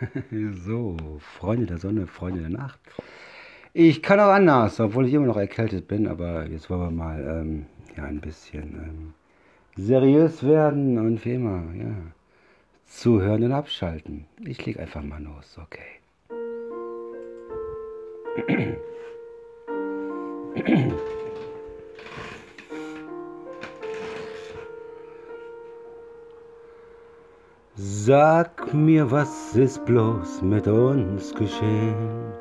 so, Freunde der Sonne, Freunde der Nacht. Ich kann auch anders, obwohl ich immer noch erkältet bin, aber jetzt wollen wir mal ähm, ja, ein bisschen ähm, seriös werden und wie immer, ja, zuhören und abschalten. Ich leg einfach mal los, okay. Sag mir, was ist bloß mit uns geschehen?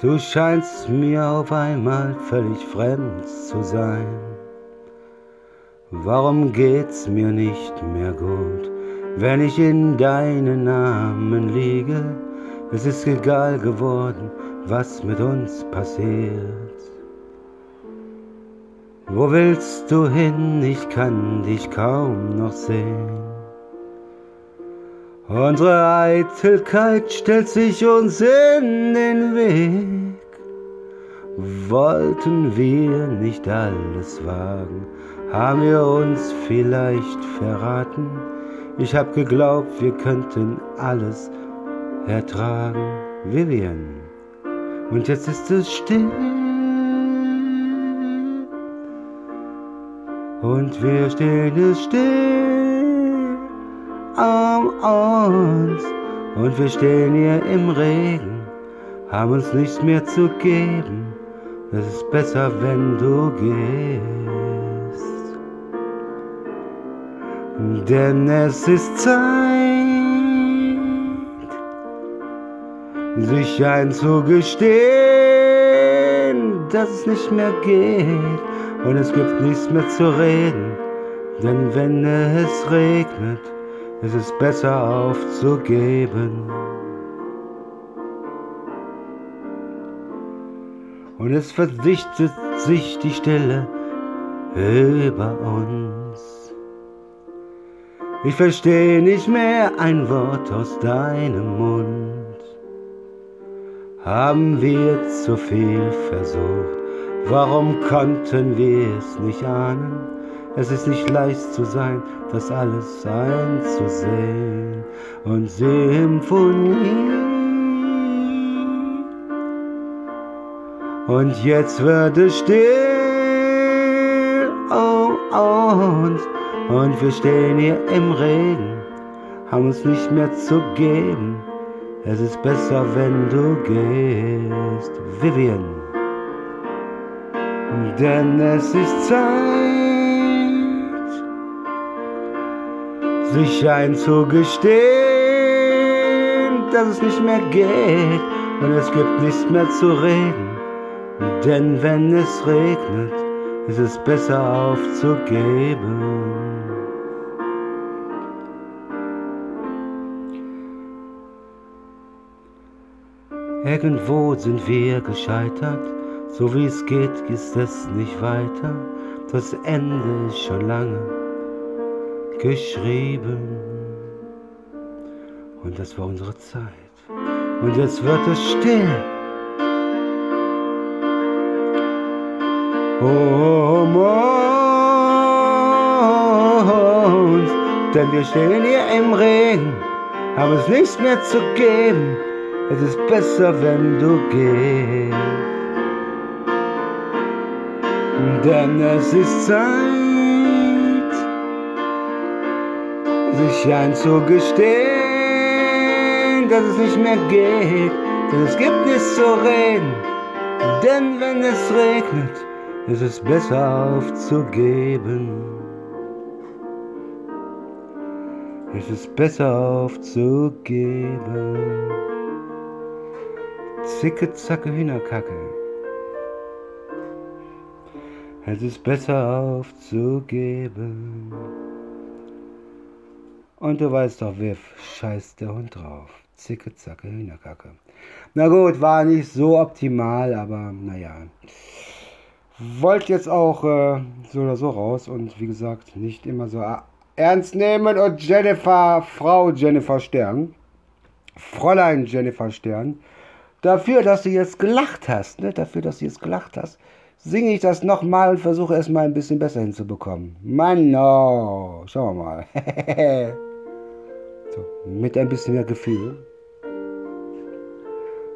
Du scheinst mir auf einmal völlig fremd zu sein. Warum geht's mir nicht mehr gut, wenn ich in deinen Namen liege? Es ist egal geworden, was mit uns passiert. Wo willst du hin? Ich kann dich kaum noch sehen. Unsere Eitelkeit stellt sich uns in den Weg. Wollten wir nicht alles wagen, haben wir uns vielleicht verraten. Ich hab geglaubt, wir könnten alles ertragen, Vivian. Und jetzt ist es still. Und wir stehen es still um uns und wir stehen hier im Regen, haben uns nichts mehr zu geben. Es ist besser, wenn du gehst. Denn es ist Zeit, sich einzugestehen, dass es nicht mehr geht und es gibt nichts mehr zu reden. Denn wenn es regnet, es ist besser aufzugeben. Und es verdichtet sich die Stille über uns. Ich verstehe nicht mehr ein Wort aus deinem Mund. Haben wir zu viel versucht? Warum konnten wir es nicht ahnen? Es ist nicht leicht zu sein, das alles einzusehen und Symphonie. Und jetzt wird es still um uns und wir stehen hier im Regen, haben uns nicht mehr zu geben. Es ist besser, wenn du gehst, Vivian. Denn es ist Zeit. Sich einzugestehen, dass es nicht mehr geht und es gibt nichts mehr zu reden. Denn wenn es regnet, ist es besser aufzugeben. Irgendwo sind wir gescheitert, so wie es geht, ist es nicht weiter. Das Ende ist schon lange geschrieben. Und das war unsere Zeit. Und jetzt wird es still. Um uns, denn wir stehen hier im Regen, haben es nichts mehr zu geben. Es ist besser, wenn du gehst. Denn es ist Zeit. Sich einzugestehen, dass es nicht mehr geht, denn es gibt nichts zu reden. Denn wenn es regnet, ist es besser aufzugeben. Es ist besser aufzugeben. Zicke, zacke, Hühnerkacke. Es ist besser aufzugeben. Und du weißt doch, wirf scheißt der Hund drauf. Zicke, zacke, Hühnerkacke. Na gut, war nicht so optimal, aber naja. Wollt jetzt auch äh, so oder so raus und wie gesagt, nicht immer so ernst nehmen. Und Jennifer, Frau Jennifer Stern, Fräulein Jennifer Stern, dafür, dass du jetzt gelacht hast, ne? dafür, dass du jetzt gelacht hast, singe ich das nochmal und versuche es mal ein bisschen besser hinzubekommen. Mann, no. Schauen wir mal. So, mit ein bisschen mehr Gefühl.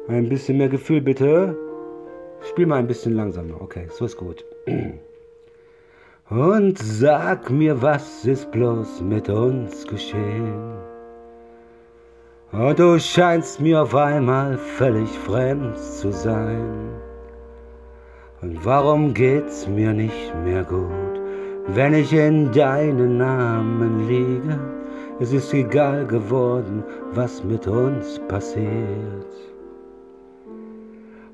Ein bisschen mehr Gefühl, bitte. Spiel mal ein bisschen langsamer. Okay, so ist gut. Und sag mir, was ist bloß mit uns geschehen? Und du scheinst mir auf einmal völlig fremd zu sein. Und warum geht's mir nicht mehr gut, wenn ich in deinen Namen liege? Es ist egal geworden, was mit uns passiert.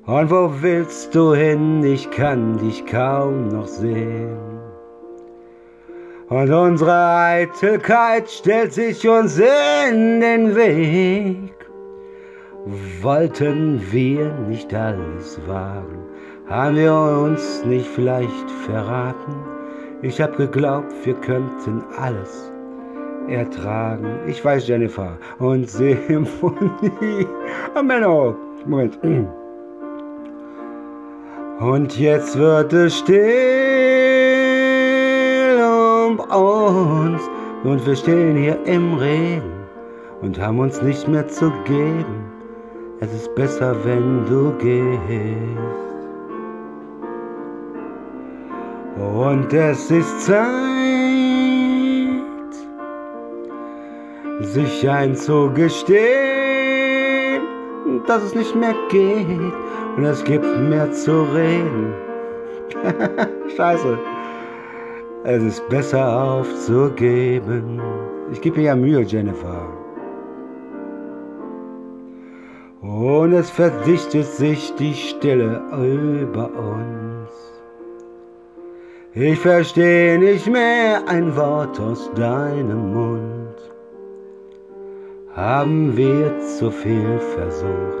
Und wo willst du hin? Ich kann dich kaum noch sehen. Und unsere Eitelkeit stellt sich uns in den Weg. Wollten wir nicht alles wagen? Haben wir uns nicht vielleicht verraten? Ich hab geglaubt, wir könnten alles ertragen. Ich weiß, Jennifer. Und Symphonie. Oh, Menno. Moment. Und jetzt wird es still um uns. Und wir stehen hier im Regen und haben uns nicht mehr zu geben. Es ist besser, wenn du gehst. Und es ist Zeit, sich einzugestehen, dass es nicht mehr geht und es gibt mehr zu reden. Scheiße. Es ist besser aufzugeben. Ich gebe mir ja Mühe, Jennifer. Und es verdichtet sich die Stille über uns. Ich verstehe nicht mehr ein Wort aus deinem Mund. Haben wir zu viel versucht?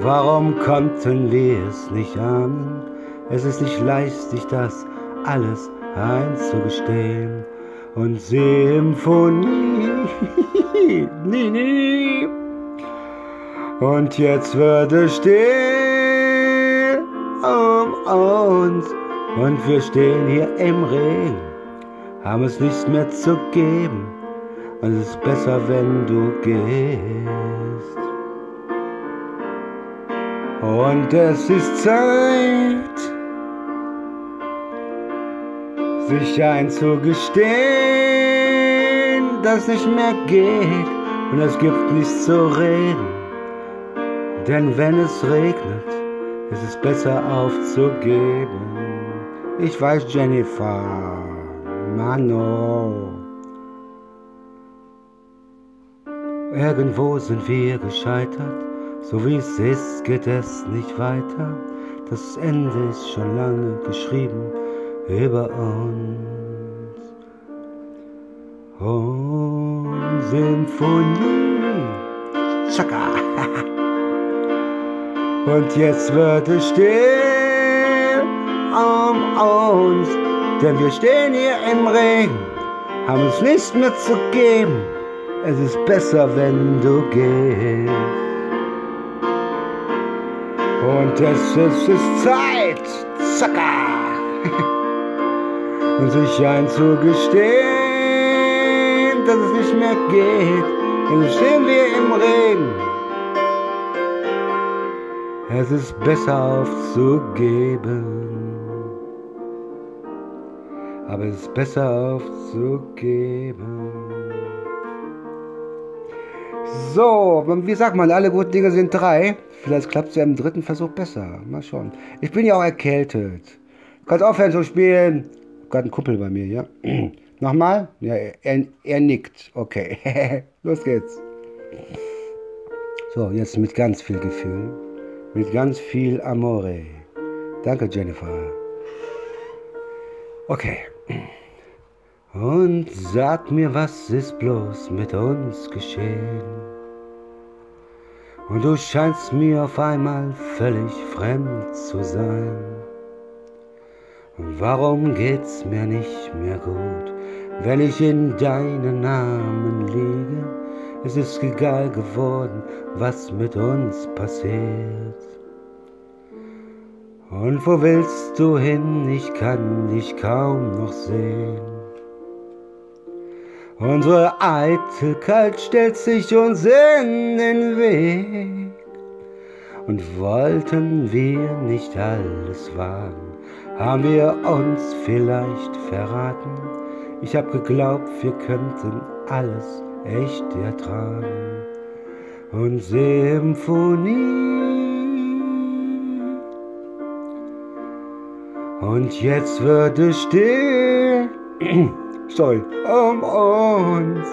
Warum konnten wir es nicht ahnen? Es ist nicht leicht, sich das alles einzugestehen. Und Symphonie, nie, nie. Und jetzt wird es still um uns. Und wir stehen hier im Regen, haben es nichts mehr zu geben. Es ist besser, wenn du gehst. Und es ist Zeit, sich einzugestehen, dass nicht mehr geht und es gibt nichts zu reden. Denn wenn es regnet, ist es besser aufzugeben. Ich weiß, Jennifer. Mano. Irgendwo sind wir gescheitert. So wie es ist, geht es nicht weiter. Das Ende ist schon lange geschrieben über uns. Und Symphonie. Chaka. Und jetzt wird es still um uns, denn wir stehen hier im Regen, haben uns nichts mehr zu geben. Es ist besser, wenn du gehst. Und es, es ist Zeit, Zucker, und sich einzugestehen, dass es nicht mehr geht. Denn stehen wir im Regen. Es ist besser aufzugeben aber es ist besser aufzugeben. So, wie sagt man, alle guten Dinge sind drei. Vielleicht klappt es ja im dritten Versuch besser. Mal schauen. Ich bin ja auch erkältet. Du kannst aufhören zu spielen. Gerade ein Kumpel bei mir, ja. Nochmal? Ja, er, er nickt. Okay. Los geht's. So, jetzt mit ganz viel Gefühl. Mit ganz viel Amore. Danke, Jennifer. Okay. Und sag mir, was ist bloß mit uns geschehen? Und du scheinst mir auf einmal völlig fremd zu sein. Und warum geht's mir nicht mehr gut, wenn ich in deinen Namen liege? Es ist egal geworden, was mit uns passiert. Und wo willst du hin? Ich kann dich kaum noch sehen. Unsere Eitelkeit stellt sich uns in den Weg. Und wollten wir nicht alles wagen, haben wir uns vielleicht verraten. Ich hab geglaubt, wir könnten alles echt ertragen. Und Symphonie. Und jetzt wird es still. Sorry, um uns,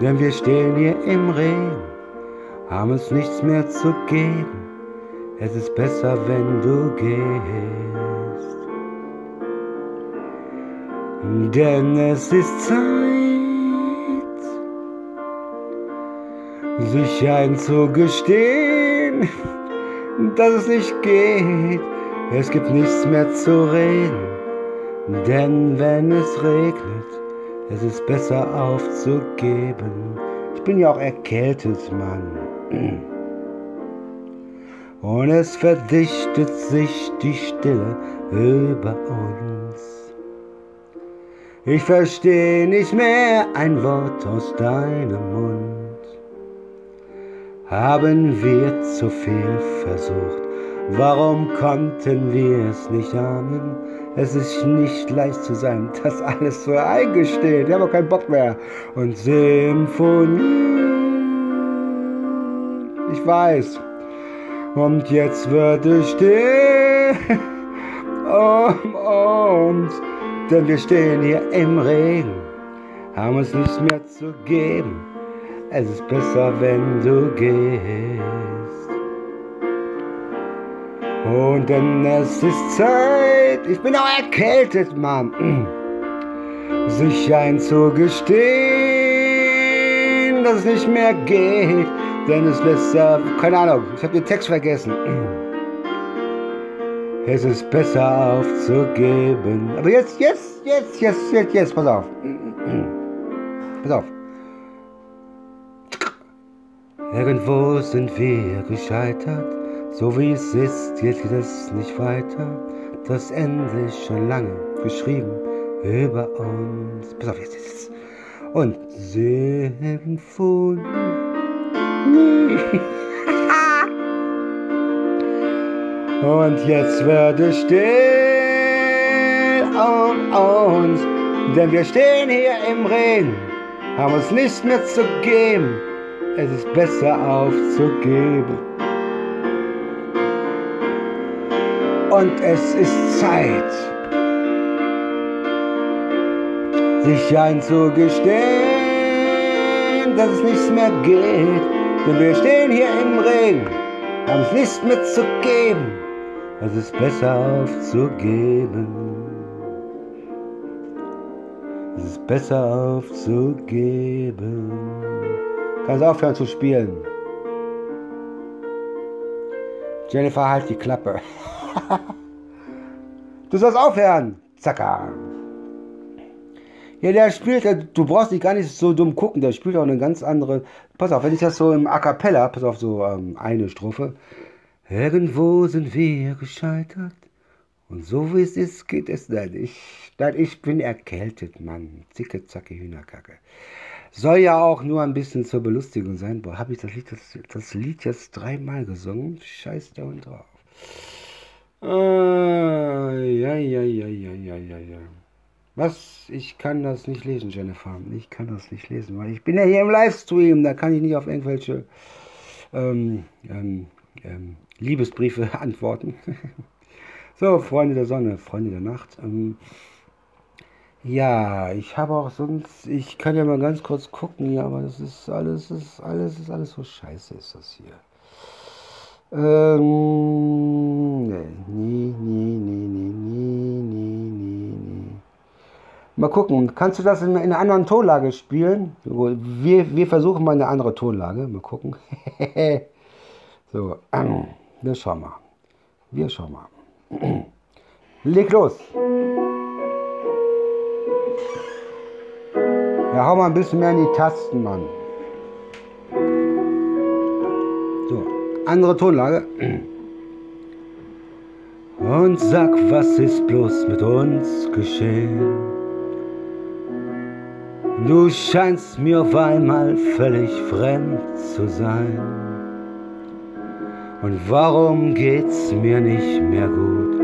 denn wir stehen hier im Regen, haben uns nichts mehr zu geben. Es ist besser, wenn du gehst. Denn es ist Zeit, sich einzugestehen, dass es nicht geht. Es gibt nichts mehr zu reden. Denn wenn es regnet, es ist besser aufzugeben. Ich bin ja auch erkältet, Mann. Und es verdichtet sich die Stille über uns. Ich verstehe nicht mehr ein Wort aus deinem Mund. Haben wir zu viel versucht? Warum konnten wir es nicht ahnen? Es ist nicht leicht zu sein, das alles so eingesteht. Ich habe keinen Bock mehr. Und Symphonie. Ich weiß. Und jetzt wird es still um uns. Denn wir stehen hier im Regen, haben uns nichts mehr zu geben. Es ist besser, wenn du gehst. Und denn es ist Zeit, ich bin auch erkältet, Mann, sich einzugestehen, dass es nicht mehr geht, denn es besser, keine Ahnung, ich habe den Text vergessen. Es ist besser aufzugeben. Aber jetzt, jetzt, jetzt, jetzt, jetzt, jetzt, pass auf. Pass auf. Irgendwo sind wir gescheitert so wie es ist, geht es nicht weiter. Das Ende ist schon lange geschrieben über uns. Pass auf, jetzt, jetzt. Und Symphonie. Und jetzt wird es still um uns, denn wir stehen hier im Regen, haben uns nichts mehr zu geben. Es ist besser aufzugeben. Und es ist Zeit, sich einzugestehen, dass es nichts mehr geht. Denn wir stehen hier im Regen, haben es nichts mehr zu geben. Es ist besser aufzugeben. Es ist besser aufzugeben. Kannst aufhören zu spielen. Jennifer, halt die Klappe. du sollst aufhören. Zacker. Ja, der spielt, du brauchst dich gar nicht so dumm gucken, der spielt auch eine ganz andere. Pass auf, wenn ich das so im A Cappella, pass auf, so ähm, eine Strophe. Irgendwo sind wir gescheitert und so wie es ist, geht es nicht. Ich, ich bin erkältet, Mann. Zicke, zacke, Hühnerkacke. Soll ja auch nur ein bisschen zur Belustigung sein. Boah, habe ich das Lied, das, das Lied jetzt dreimal gesungen? Scheiß der Hund drauf. Ah, ja, ja, ja, ja, ja, ja, ja. Was? Ich kann das nicht lesen, Jennifer. Ich kann das nicht lesen, weil ich bin ja hier im Livestream. Da kann ich nicht auf irgendwelche ähm, ähm, ähm, Liebesbriefe antworten. so, Freunde der Sonne, Freunde der Nacht. Ähm, ja, ich habe auch sonst, ich kann ja mal ganz kurz gucken, ja, aber das ist alles, ist alles, ist alles so scheiße, ist das hier. Ähm, nee, nee, nee, nee, nee, nee, nee, nee. Mal gucken, kannst du das in, in einer anderen Tonlage spielen? Wir, wir versuchen mal eine andere Tonlage, mal gucken. so, ähm, wir schauen mal. Wir schauen mal. Leg los. Ja, hau mal ein bisschen mehr in die Tasten, Mann. Andere Tonlage. Und sag, was ist bloß mit uns geschehen? Du scheinst mir auf einmal völlig fremd zu sein. Und warum geht's mir nicht mehr gut,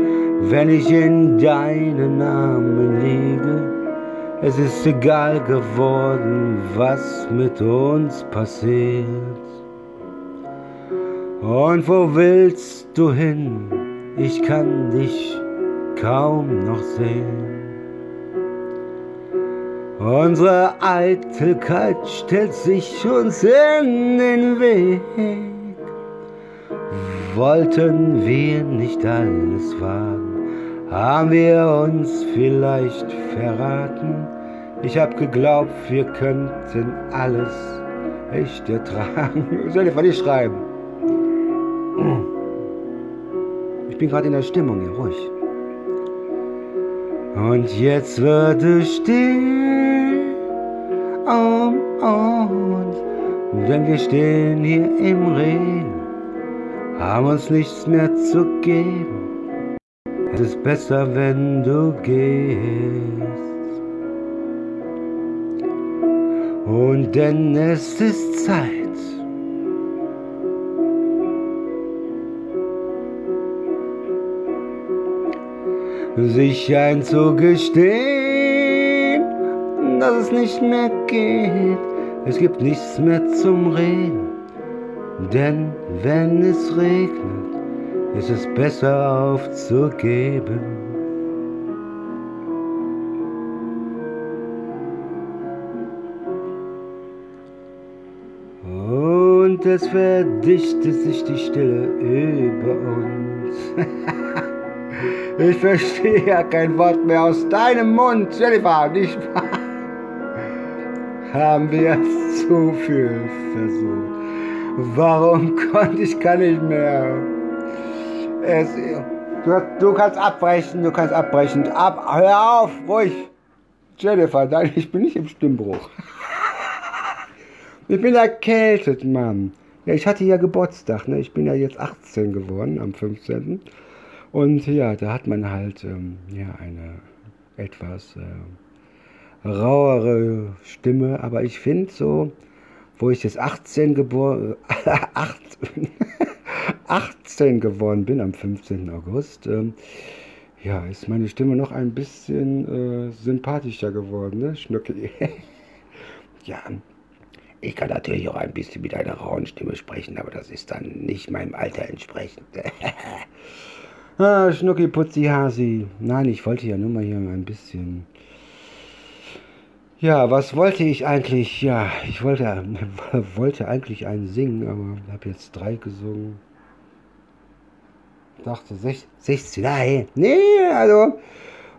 wenn ich in deinen Armen liege? Es ist egal geworden, was mit uns passiert. Und wo willst du hin? Ich kann dich kaum noch sehen. Unsere Eitelkeit stellt sich uns in den Weg. Wollten wir nicht alles wagen, haben wir uns vielleicht verraten. Ich hab geglaubt, wir könnten alles echt ertragen. Soll ich nicht schreiben? Ich bin gerade in der Stimmung hier, ruhig. Und jetzt wird es still um uns, denn wir stehen hier im Regen, haben uns nichts mehr zu geben. Es ist besser, wenn du gehst. Und denn es ist Zeit. Sich einzugestehen, dass es nicht mehr geht. Es gibt nichts mehr zum Reden, denn wenn es regnet, ist es besser aufzugeben. Und es verdichtet sich die Stille über uns. Ich verstehe ja kein Wort mehr aus deinem Mund, Jennifer, nicht wahr? Haben wir zu viel versucht? Warum konnte ich gar nicht mehr? Es, du, du, kannst abbrechen, du kannst abbrechen. Ab, hör auf, ruhig. Jennifer, nein, ich bin nicht im Stimmbruch. Ich bin erkältet, Mann. Ja, ich hatte ja Geburtstag, ne? Ich bin ja jetzt 18 geworden am 15. Und ja, da hat man halt ähm, ja, eine etwas äh, rauere Stimme. Aber ich finde so, wo ich jetzt 18 geboren, 18 geworden bin am 15. August, ähm, ja, ist meine Stimme noch ein bisschen äh, sympathischer geworden, ne, Schnucki? ja, ich kann natürlich auch ein bisschen mit einer rauen Stimme sprechen, aber das ist dann nicht meinem Alter entsprechend. Ah, Schnucki Putzi Hasi. Nein, ich wollte ja nur mal hier ein bisschen. Ja, was wollte ich eigentlich? Ja, ich wollte, wollte eigentlich einen singen, aber habe jetzt drei gesungen. Dachte 16, nein, nee, also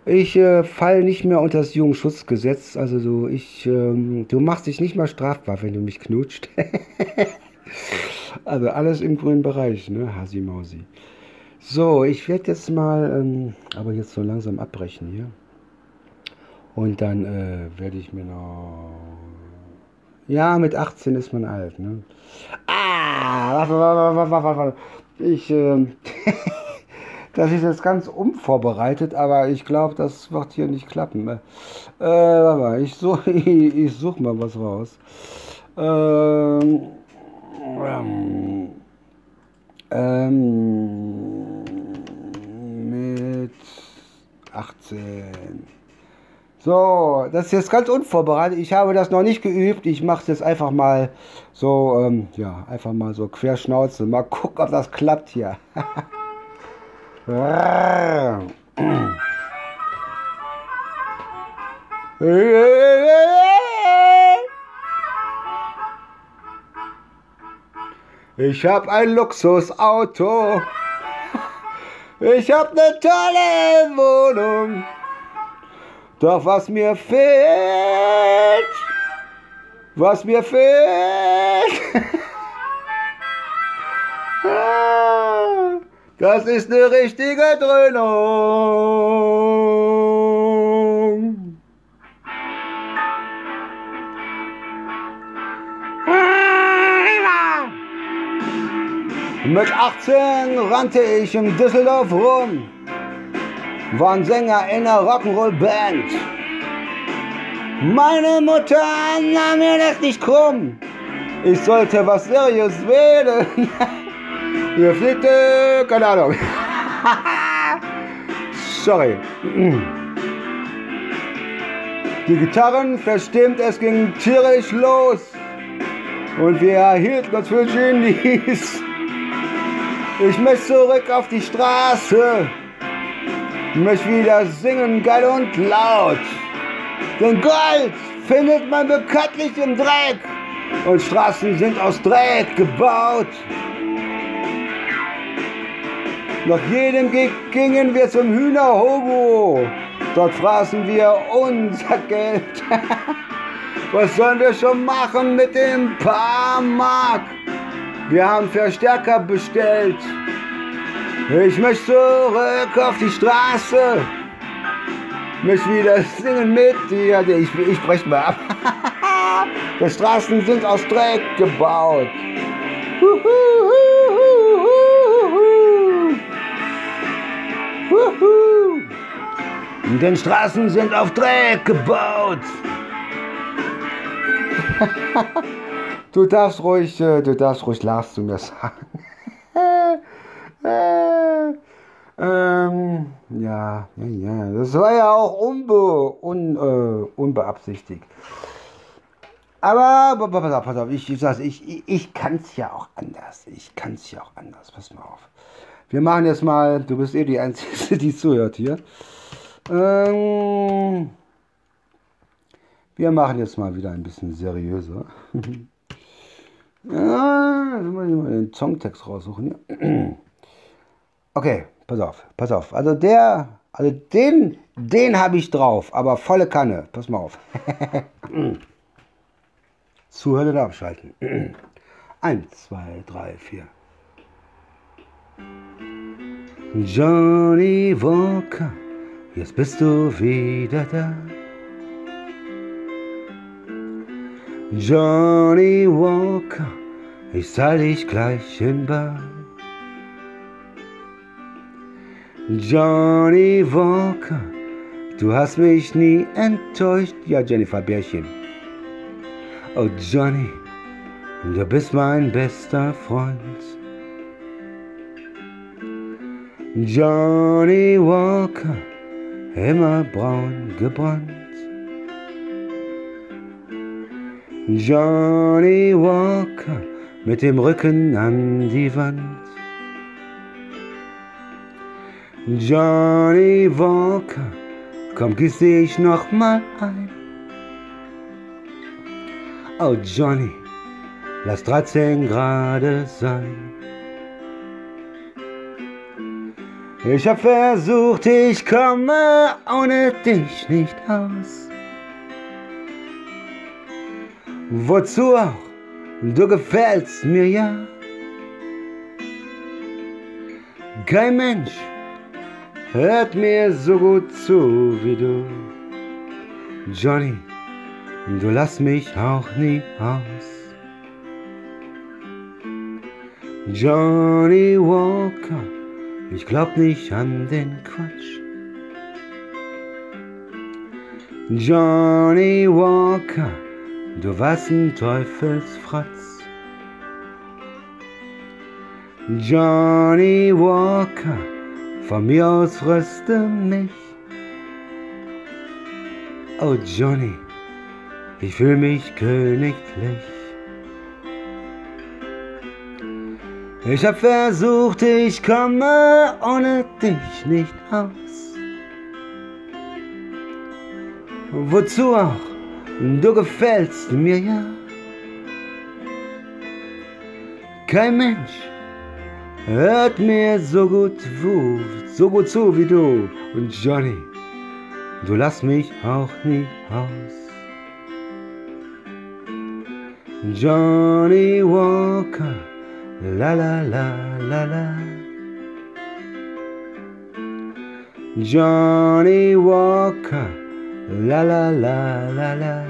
ich äh, falle nicht mehr unter das Jugendschutzgesetz. Also so, ich, ähm, du machst dich nicht mal strafbar, wenn du mich knutscht. also alles im grünen Bereich, ne, Hasi Mausi. So, ich werde jetzt mal, ähm, aber jetzt so langsam abbrechen hier. Und dann äh, werde ich mir noch. Ja, mit 18 ist man alt, ne? Ah, warte, warte, warte. Ich, äh, das ist jetzt ganz unvorbereitet, aber ich glaube, das wird hier nicht klappen. Äh, warte mal, ich suche ich such mal was raus. Ähm, ähm, ähm, mit 18. So, das ist jetzt ganz unvorbereitet. Ich habe das noch nicht geübt. Ich mache es jetzt einfach mal so, ähm, ja, einfach mal so querschnauze. Mal gucken, ob das klappt hier. Ich hab ein Luxusauto. Ich hab ne tolle Wohnung. Doch was mir fehlt, was mir fehlt, das ist ne richtige Dröhnung. Mit 18 rannte ich in Düsseldorf rum, war ein Sänger in einer Rock'n'Roll-Band. Meine Mutter nahm mir das nicht krumm. Ich sollte was Seriös wählen. Ihr fliegt, äh, keine Ahnung. Sorry. Die Gitarren verstimmt, es ging tierisch los. Und wir erhielten uns für Genies. Ich möchte zurück auf die Straße. Ich möchte wieder singen, geil und laut. Denn Gold findet man bekanntlich im Dreck. Und Straßen sind aus Dreck gebaut. Nach jedem Gig gingen wir zum Hühnerhobo. Dort fraßen wir unser Geld. Was sollen wir schon machen mit dem paar Mark? Wir haben Verstärker bestellt. Ich möchte zurück auf die Straße. Ich möchte wieder singen mit dir. Ich, ich brech mal ab. Die Straßen sind aus Dreck gebaut. Denn Straßen sind auf Dreck gebaut. du darfst ruhig, äh, du darfst ruhig Lars zu mir sagen. äh, ähm, ja, ja, ja, das war ja auch unbe, un, äh, unbeabsichtigt. Aber, pass auf, pass auf, ich, ich, ich, ich kann es ja auch anders. Ich kann es ja auch anders. Pass mal auf. Wir machen jetzt mal, du bist eh die Einzige, die zuhört hier. Ähm, wir machen jetzt mal wieder ein bisschen seriöser. ja, muss ich mal den Songtext raussuchen hier. okay, pass auf, pass auf. Also der, also den, den habe ich drauf, aber volle Kanne. Pass mal auf. Zuhören oder abschalten. Eins, zwei, drei, vier. Johnny Walker, jetzt bist du wieder da. Johnny Walker, ich zahl dich gleich in Bar. Johnny Walker, du hast mich nie enttäuscht. Ja, Jennifer Bärchen. Oh Johnny, du bist mein bester Freund. Johnny Walker, immer braun gebrannt. Johnny Walker mit dem Rücken an die Wand. Johnny Walker, komm, gieß dich noch mal ein. Oh Johnny, lass 13 Grad sein. Ich hab versucht, ich komme ohne dich nicht aus. Wozu auch? Du gefällst mir ja. Kein Mensch hört mir so gut zu wie du. Johnny, du lass mich auch nie aus. Johnny Walker, ich glaub nicht an den Quatsch. Johnny Walker, du warst ein Teufelsfratz. Johnny Walker, von mir aus röste mich. Oh Johnny, ich fühl mich königlich. Ich hab versucht, ich komme ohne dich nicht aus. Wozu auch? Du gefällst mir ja. Kein Mensch hört mir so gut, so gut zu wie du. Und Johnny, du lass mich auch nie aus. Johnny Walker, la la la la la. Johnny Walker, la la la la la.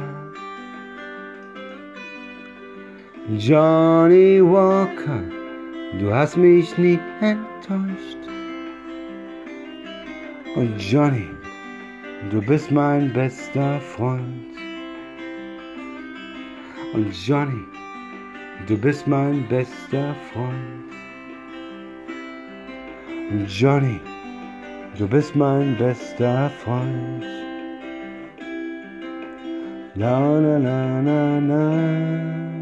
Johnny Walker, du hast mich nie enttäuscht. Und Johnny, du bist mein bester Freund. Und Johnny, du bist mein bester Freund. Und Johnny, du bist mein bester Freund. La la la la la.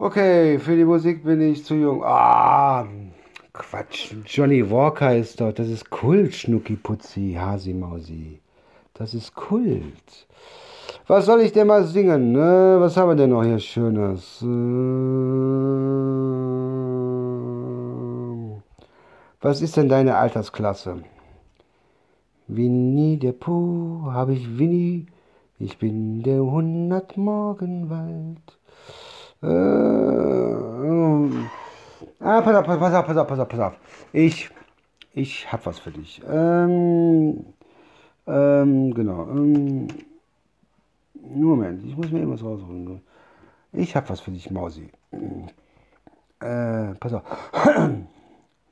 Okay, für die Musik bin ich zu jung. Ah, Quatsch. Johnny Walker ist dort. Das ist Kult, Schnucki Putzi, Hasi Mausi. Das ist Kult. Was soll ich denn mal singen? Ne? Was haben wir denn noch hier Schönes? Ähm, was ist denn deine Altersklasse? Winnie der Pooh, habe ich Winnie. Ich bin der Hundertmorgenwald. Äh, ah, pass auf, pass auf, pass auf, pass auf, pass auf. Ich, ich hab was für dich. Ähm, ähm, genau. Ähm, Moment, ich muss mir irgendwas rausholen. Ich hab was für dich, Mausi. Äh, pass auf.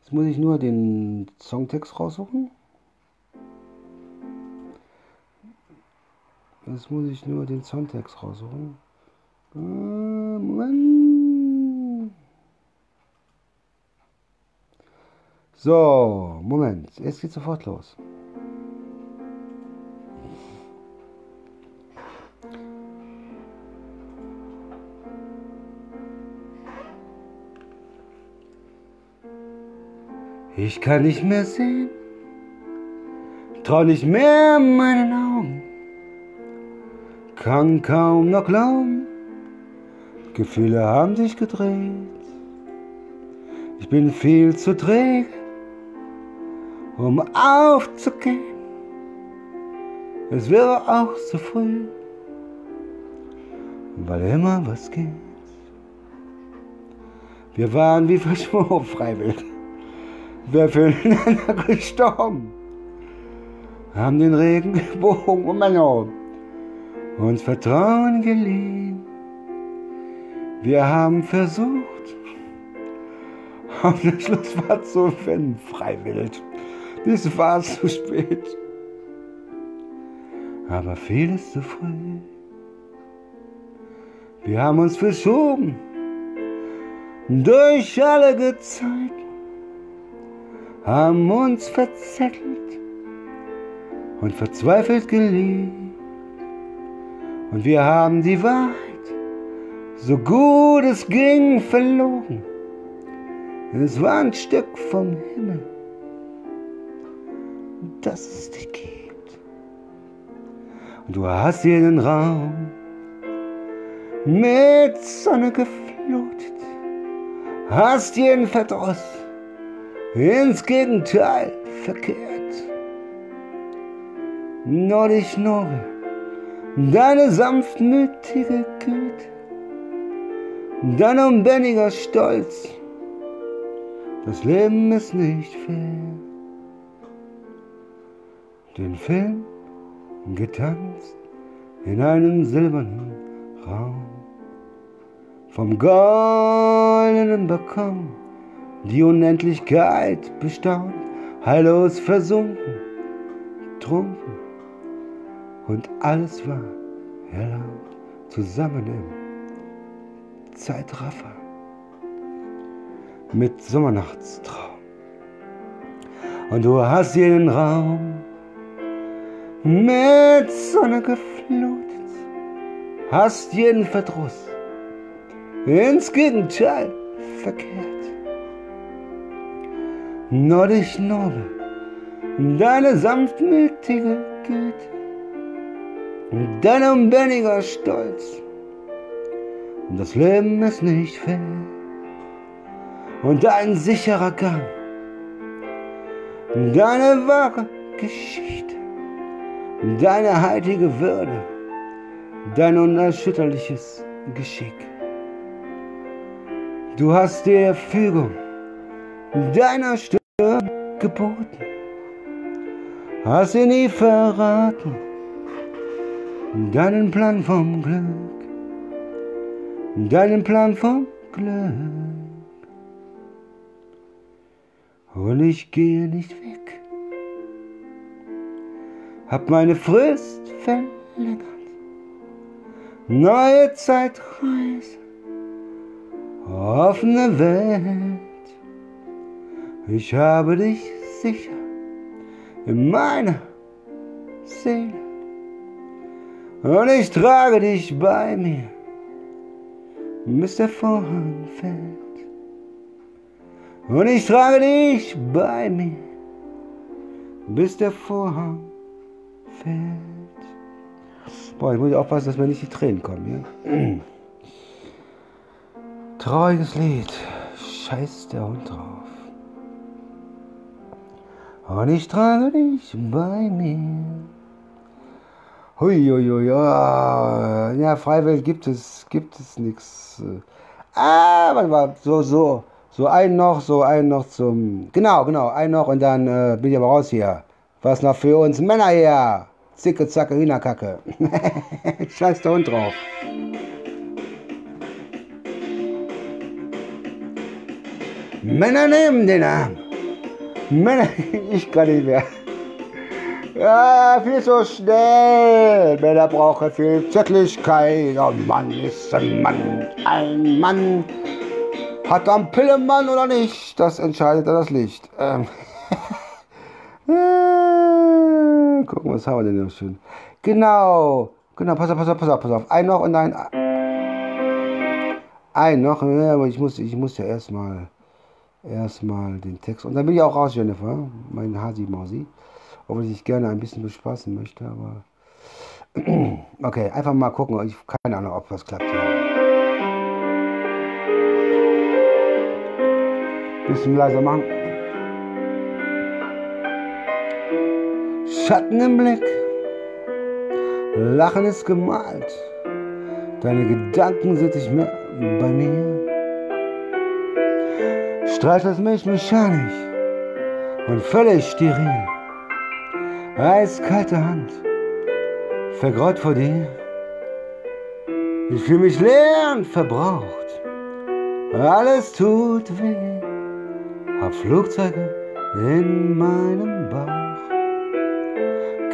Jetzt muss ich nur den Songtext raussuchen. Jetzt muss ich nur den Songtext raussuchen. Moment. So, Moment. Jetzt geht sofort los. Ich kann nicht mehr sehen, trau nicht mehr meinen Augen, kann kaum noch glauben, Gefühle haben sich gedreht. Ich bin viel zu träge, um aufzugehen. Es wäre auch zu früh, weil immer was geht. Wir waren wie verschworen freiwillig. Wir füreinander gestorben, haben den Regenbogen um mein Auge uns Vertrauen geliehen. Wir haben versucht, auf den Schluss war zu finden, freiwillig. Dies war zu spät. Aber vieles zu früh. Wir haben uns verschoben durch alle Gezeiten, haben uns verzettelt und verzweifelt geliebt. Und wir haben die Wahrheit so gut es ging, verloren. Es war ein Stück vom Himmel, das es dich gibt. Und du hast jeden Raum mit Sonne geflutet, hast jeden Verdruss ins Gegenteil verkehrt. Nur dich nobel, deine sanftmütige Güte dein unbändiger Stolz. Das Leben ist nicht fair. Den Film getanzt in einen silbernen Raum. Vom goldenen Balkon die Unendlichkeit bestaunt, heillos versunken, trunken und alles war erlaubt zusammen im Zeitraffer mit Sommernachtstraum. Und du hast jeden Raum mit Sonne geflutet, hast jeden Verdruss ins Gegenteil verkehrt. Nur dich nobel, deine sanftmütige Güte, dein unbändiger Stolz und das Leben ist nicht fair. Und dein sicherer Gang, deine wahre Geschichte, deine heilige Würde, dein unerschütterliches Geschick. Du hast dir Fügung deiner Stimme geboten, hast sie nie verraten, deinen Plan vom Glück deinen Plan vom Glück. Und ich gehe nicht weg, hab meine Frist verlängert, neue Zeitreise, offene Welt. Ich habe dich sicher in meiner Seele. Und ich trage dich bei mir, bis der Vorhang fällt. Und ich trage dich bei mir, bis der Vorhang fällt. Boah, ich muss aufpassen, dass mir nicht die Tränen kommen. Ja? Trauriges Lied. Scheiß der Hund drauf. Und ich trage dich bei mir. Huiuiui, ja, ja, Freiwelt gibt es, gibt es nichts. Ah, warte mal, so, so, so ein noch, so ein noch zum, genau, genau, ein noch und dann äh, bin ich aber raus hier. Was noch für uns Männer hier? Zicke, zacke, Hühnerkacke. Scheiß der Hund drauf. Männer nehmen den Arm. Männer, ich kann nicht mehr. Ja, viel zu schnell. Männer brauchen viel Zärtlichkeit. Oh Mann, ist ein Mann. Ein Mann. Hat er einen Pillemann oder nicht? Das entscheidet das Licht. Ähm. Gucken, was haben wir denn noch schön? Genau. Genau, pass auf, pass auf, pass auf, pass auf. Ein noch und ein. Ein noch, aber ich muss, ich muss ja erstmal erstmal den Text. Und dann bin ich auch raus, Jennifer, mein Hasi Mausi. Obwohl ich gerne ein bisschen bespaßen möchte, aber. Okay, einfach mal gucken. Ich keine Ahnung, ob was klappt hier. Bisschen leiser machen. Schatten im Blick. Lachen ist gemalt. Deine Gedanken sind nicht mehr bei mir. Streichelst mich mechanisch und völlig steril. Eiskalte Hand, vergraut vor dir. Ich fühle mich leer und verbraucht. Alles tut weh. Hab Flugzeuge in meinem Bauch.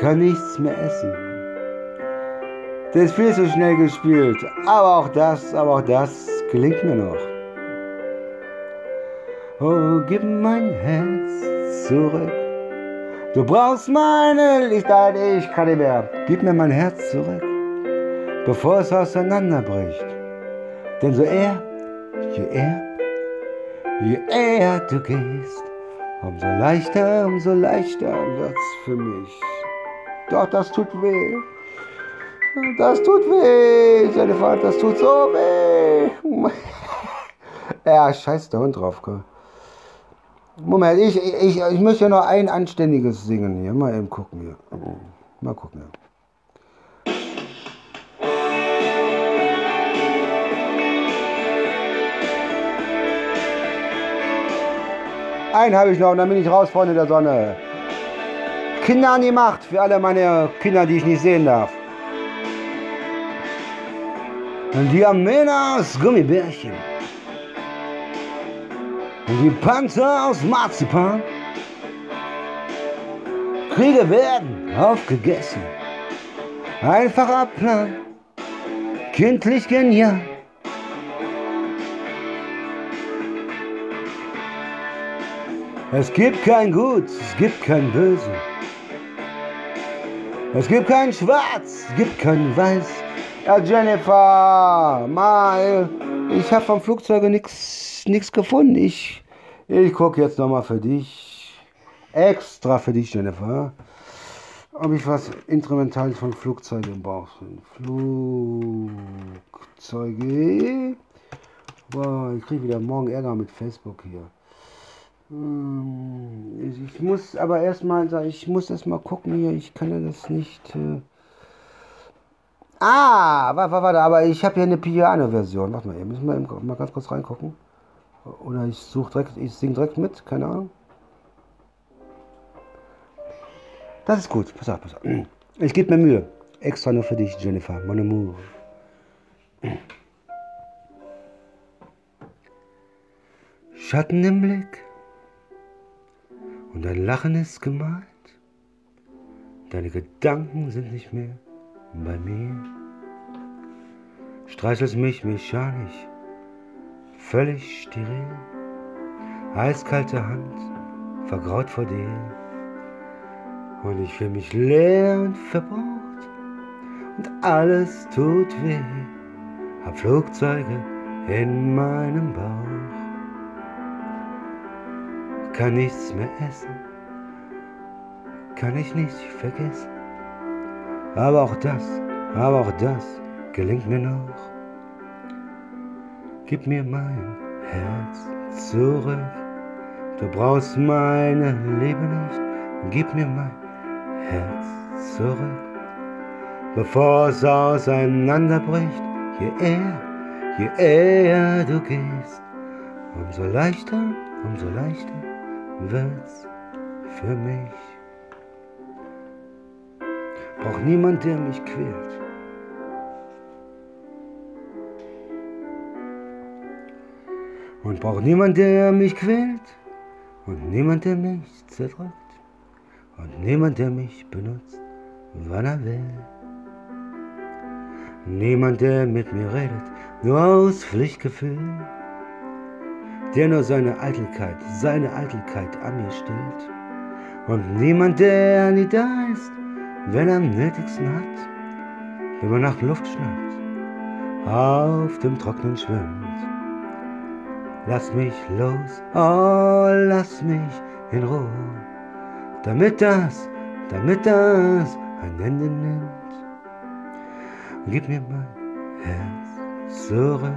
Kann nichts mehr essen. Das ist viel zu schnell gespielt. Aber auch das, aber auch das gelingt mir noch. Oh, gib mein Herz zurück. Du brauchst meine Lichter, ich kann nicht mehr. Gib mir mein Herz zurück, bevor es auseinanderbricht. Denn so eher, je eher, je eher du gehst, umso leichter, umso leichter wird's für mich. Doch das tut weh. Das tut weh, Jennifer, das tut so weh. ja, scheiß der Hund drauf. Komm. Moment, ich, ich, ich muss ja noch ein anständiges singen hier. Mal eben gucken hier. Mal gucken. Hier. Einen habe ich noch und dann bin ich raus, Freunde der Sonne. Kinder an die Macht für alle meine Kinder, die ich nicht sehen darf. Und die Amenas Gummibärchen. Die Panzer aus Marzipan. Kriege werden aufgegessen. Einfacher Plan, kindlich genial. Es gibt kein Gut, es gibt kein Böse. Es gibt kein Schwarz, es gibt kein Weiß. Ja, Jennifer, mal, ich habe vom Flugzeug nichts gefunden. Ich, ich gucke jetzt nochmal für dich, extra für dich, Jennifer, ob ich was Instrumentales von Flugzeugen finde. Flugzeuge. Boah, ich kriege wieder morgen Ärger mit Facebook hier. Hm, ich muss aber erstmal ich muss erstmal gucken hier, ich kann ja das nicht. Äh ah, warte, warte, aber ich habe hier eine Piano-Version. Warte mal, hier müssen wir mal ganz kurz reingucken. Oder ich suche direkt, ich singe direkt mit, keine Ahnung. Das ist gut, pass auf, pass auf. Ich gebe mir Mühe. Extra nur für dich, Jennifer, mon amour. Schatten im Blick und dein Lachen ist gemalt. Deine Gedanken sind nicht mehr bei mir. streichelst mich mechanisch, völlig steril, eiskalte Hand, vergraut vor dir. Und ich fühle mich leer und verbraucht und alles tut weh. Hab Flugzeuge in meinem Bauch, kann nichts mehr essen, kann ich nicht vergessen. Aber auch das, aber auch das gelingt mir noch. Gib mir mein Herz zurück. Du brauchst meine Liebe nicht. Gib mir mein Herz zurück. Bevor es auseinanderbricht, je eher, je eher du gehst, umso leichter, umso leichter wird's für mich. Brauch niemand, der mich quält. Und brauch niemand, der mich quält. Und niemand, der mich zerdrückt. Und niemand, der mich benutzt, wann er will. Niemand, der mit mir redet, nur aus Pflichtgefühl. Der nur seine Eitelkeit, seine Eitelkeit an mir stillt. Und niemand, der nie da ist, wenn er am nötigsten hat, wenn man nach Luft schnappt, auf dem Trocknen schwimmt. Lass mich los, oh, lass mich in Ruhe, damit das, damit das ein Ende nimmt. Gib mir mein Herz zurück,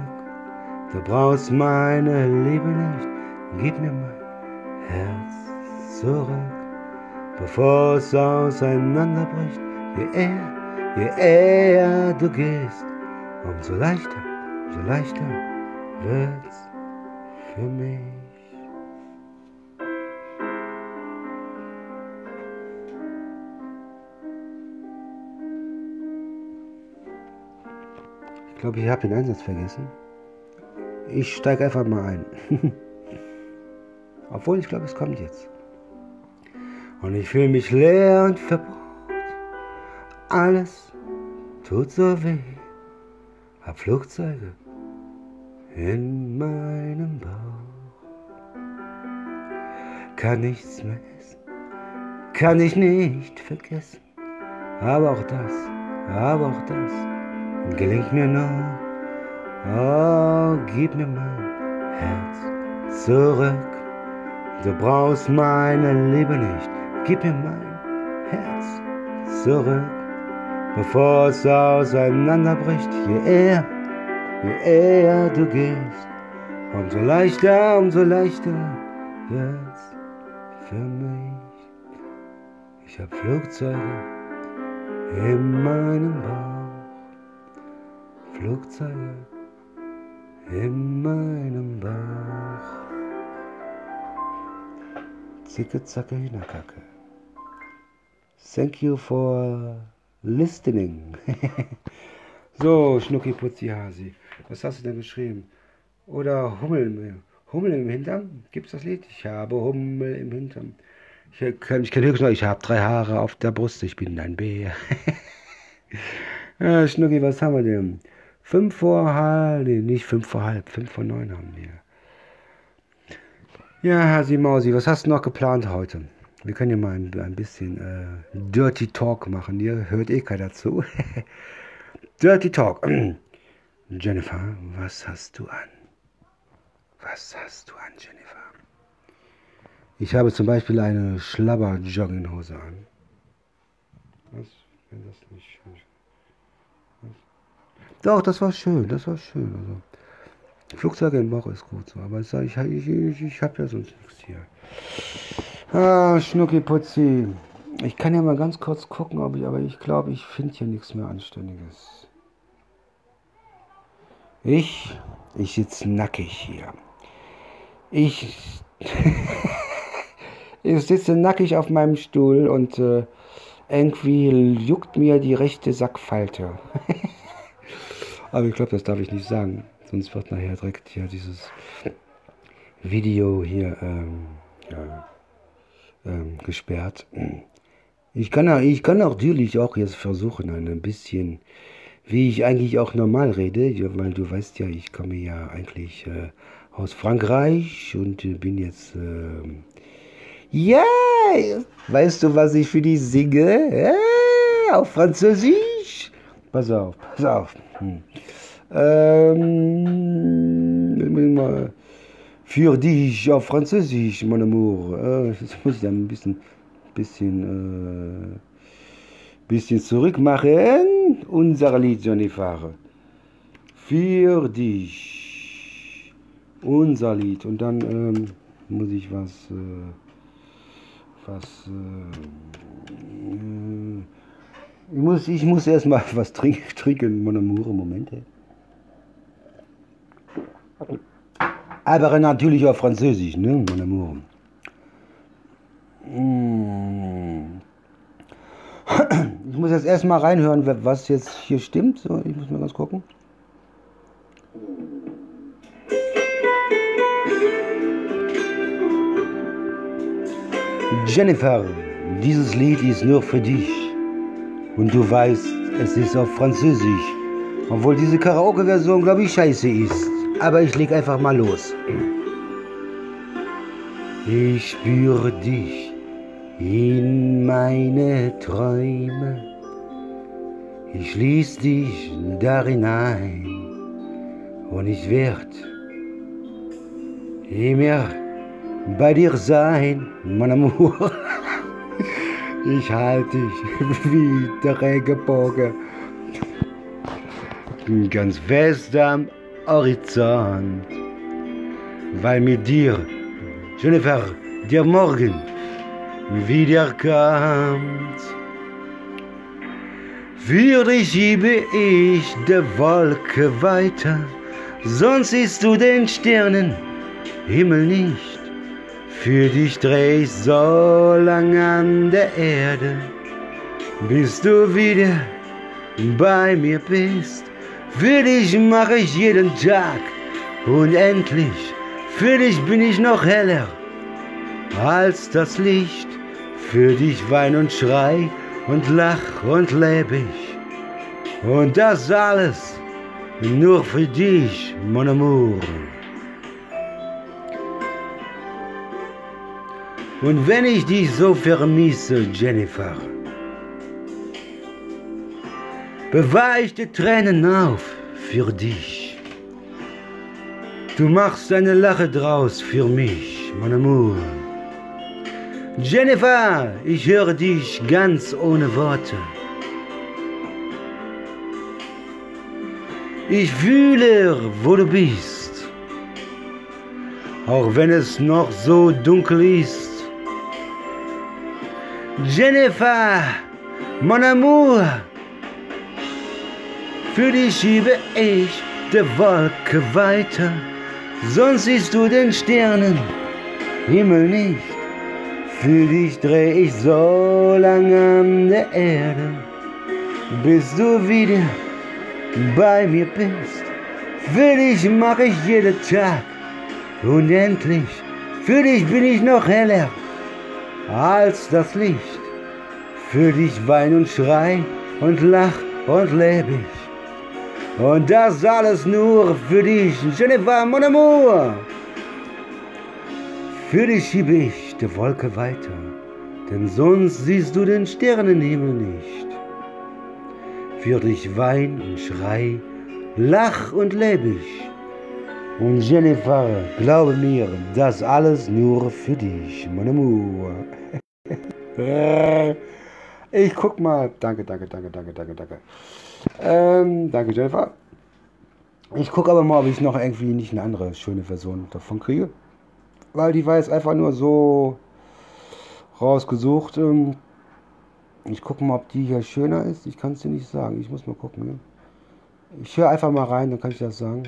du brauchst meine Liebe nicht. Gib mir mein Herz zurück bevor es auseinanderbricht. Je eher, je eher du gehst, umso leichter, umso leichter wird's für mich. Ich glaube, ich habe den Einsatz vergessen. Ich steige einfach mal ein. Obwohl, ich glaube, es kommt jetzt und ich fühle mich leer und verbraucht. Alles tut so weh, hab Flugzeuge in meinem Bauch. Kann nichts mehr essen, kann ich nicht vergessen, aber auch das, aber auch das gelingt mir nur. Oh, gib mir mein Herz zurück. Du brauchst meine Liebe nicht gib mir mein Herz zurück, bevor es auseinanderbricht. Je eher, je eher du gehst, umso leichter, umso leichter wird's für mich. Ich hab Flugzeuge in meinem Bauch, Flugzeuge in meinem Bauch. Zicke, zacke, Hinakacke. Thank you for listening. so, Schnucki Putzi Hasi. Was hast du denn geschrieben? Oder Hummel. Hummel im Hintern? Gibt's das Lied? Ich habe Hummel im Hintern. Ich kann, ich kann höchstens noch, ich habe drei Haare auf der Brust, ich bin ein Bär. ja, Schnucki, was haben wir denn? Fünf vor halb, nee, nicht fünf vor halb, fünf vor neun haben wir. Ja, Hasi Mausi, was hast du noch geplant heute? Wir können ja mal ein, ein bisschen äh, Dirty Talk machen. Hier hört eh keiner zu. Dirty Talk. Jennifer, was hast du an? Was hast du an, Jennifer? Ich habe zum Beispiel eine Schlabber-Jogginghose an. Was? Wenn das nicht schön? Doch, das war schön, das war schön. Also, Flugzeuge im Bauch ist gut so, aber ich, ich, ich, ich habe ja sonst nichts hier. Ah, Schnucki-Putzi. Ich kann ja mal ganz kurz gucken, ob ich, aber ich glaube, ich finde hier nichts mehr Anständiges. Ich, ich sitze nackig hier. Ich, ich sitze nackig auf meinem Stuhl und äh, irgendwie juckt mir die rechte Sackfalte. aber ich glaube, das darf ich nicht sagen. Sonst wird nachher direkt hier dieses Video hier, ähm, ja ähm, gesperrt. Ich kann, ich kann natürlich auch jetzt versuchen, ein bisschen wie ich eigentlich auch normal rede, weil du weißt ja, ich komme ja eigentlich äh, aus Frankreich und äh, bin jetzt. Äh, ja, weißt du, was ich für die singe? Ja, auf Französisch? Pass auf, pass auf. Hm. Ähm, für dich auf Französisch, mon amour. Äh, das muss ich dann ein bisschen, bisschen, äh, bisschen zurückmachen. Unser Lied, Jennifer. Für dich. Unser Lied. Und dann ähm, muss ich was, äh, was, äh, ich muss, ich muss erstmal was trinken, trinken, mon amour, Moment. Aber natürlich auf Französisch, ne, mon amour. Mm. Ich muss jetzt erstmal reinhören, was jetzt hier stimmt. So, ich muss mal ganz gucken. Jennifer, dieses Lied ist nur für dich. Und du weißt, es ist auf Französisch. Obwohl diese Karaoke-Version, glaube ich, scheiße ist. Aber ich leg einfach mal los. Ich spüre dich in meine Träume. Ich schließ dich darin ein und ich werd immer bei dir sein, mein Amour. Ich halte dich wie der Regenbogen ganz fest am Horizont, weil mit dir, Jennifer, der Morgen wiederkommt. Für dich schiebe ich der Wolke weiter, sonst siehst du den Sternenhimmel nicht. Für dich dreh ich so lang an der Erde, bis du wieder bei mir bist. Für dich mache ich jeden Tag unendlich. Für dich bin ich noch heller als das Licht. Für dich wein und schrei und lach und lebe ich. Und das alles nur für dich, mon amour. Und wenn ich dich so vermisse, Jennifer, bewahr ich die Tränen auf für dich. Du machst eine Lache draus für mich, mon amour. Jennifer, ich höre dich ganz ohne Worte. Ich fühle, wo du bist, auch wenn es noch so dunkel ist. Jennifer, mon amour, für dich schiebe ich die Wolke weiter, sonst siehst du den Sternen Himmel nicht. Für dich dreh ich so lange an der Erde, bis du wieder bei mir bist. Für dich mach ich jeden Tag unendlich, für dich bin ich noch heller als das Licht. Für dich wein und schrei und lach und leb ich. Und das alles nur für dich, Jennifer, mon amour. Für dich schieb ich die Wolke weiter, denn sonst siehst du den Sternenhimmel nicht. Für dich wein und schrei, lach und leb ich. Und Jennifer, glaube mir, das alles nur für dich, mon amour. ich guck mal. Danke, danke, danke, danke, danke, danke. Ähm, danke, Jennifer. Ich gucke aber mal, ob ich noch irgendwie nicht eine andere schöne Version davon kriege. Weil die war jetzt einfach nur so rausgesucht. Ähm, ich gucke mal, ob die hier schöner ist. Ich kann es dir nicht sagen. Ich muss mal gucken. Ne? Ich höre einfach mal rein, dann kann ich das sagen.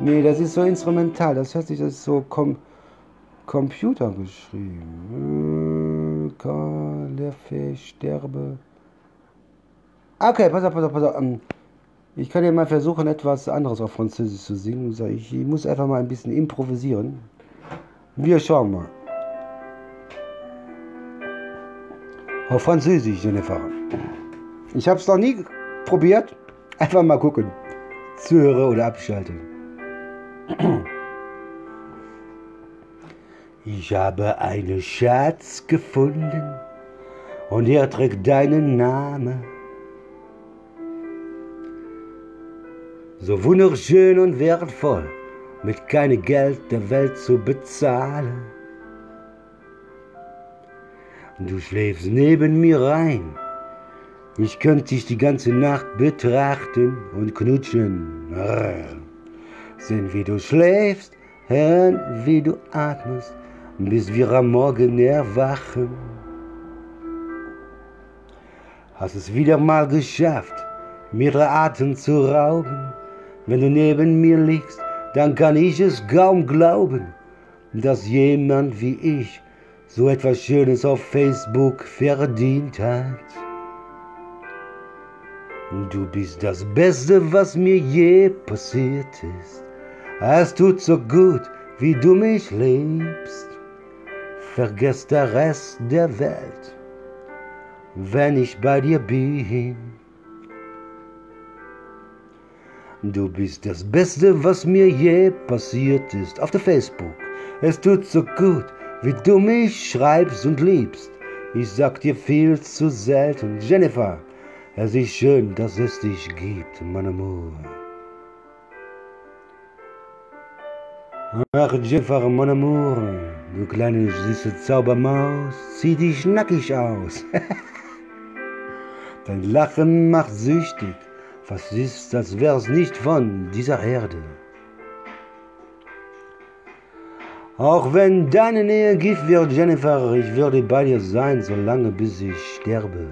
Nee, das ist so instrumental. Das hört sich das so kom Computer geschrieben. Äh, sterbe. Okay, pass auf, pass auf, pass auf. Ähm, ich kann ja mal versuchen, etwas anderes auf Französisch zu singen. Ich muss einfach mal ein bisschen improvisieren. Wir schauen mal. Auf Französisch, Jennifer. Ich habe es noch nie probiert. Einfach mal gucken. Zuhöre oder abschalten. Ich habe einen Schatz gefunden und er trägt deinen Namen. So wunderschön und wertvoll, mit keinem Geld der Welt zu bezahlen. Du schläfst neben mir rein. Ich könnte dich die ganze Nacht betrachten und knutschen. Sehen, wie du schläfst, hören, wie du atmest, bis wir am Morgen erwachen. Hast es wieder mal geschafft, mir drei Atem zu rauben. Wenn du neben mir liegst, dann kann ich es kaum glauben, dass jemand wie ich so etwas Schönes auf Facebook verdient hat. Du bist das Beste, was mir je passiert ist. Es tut so gut, wie du mich liebst. Vergesst der Rest der Welt, wenn ich bei dir bin. Du bist das Beste, was mir je passiert ist auf der Facebook. Es tut so gut, wie du mich schreibst und liebst. Ich sag dir viel zu selten, Jennifer. Es ist schön, dass es dich gibt, mein Amour. Ach, Jennifer, mon amour, du kleine süße Zaubermaus, zieh dich nackig aus. Dein Lachen macht süchtig, was ist, als wär's nicht von dieser Erde. Auch wenn deine Nähe Gift wird, Jennifer, ich würde bei dir sein, solange bis ich sterbe.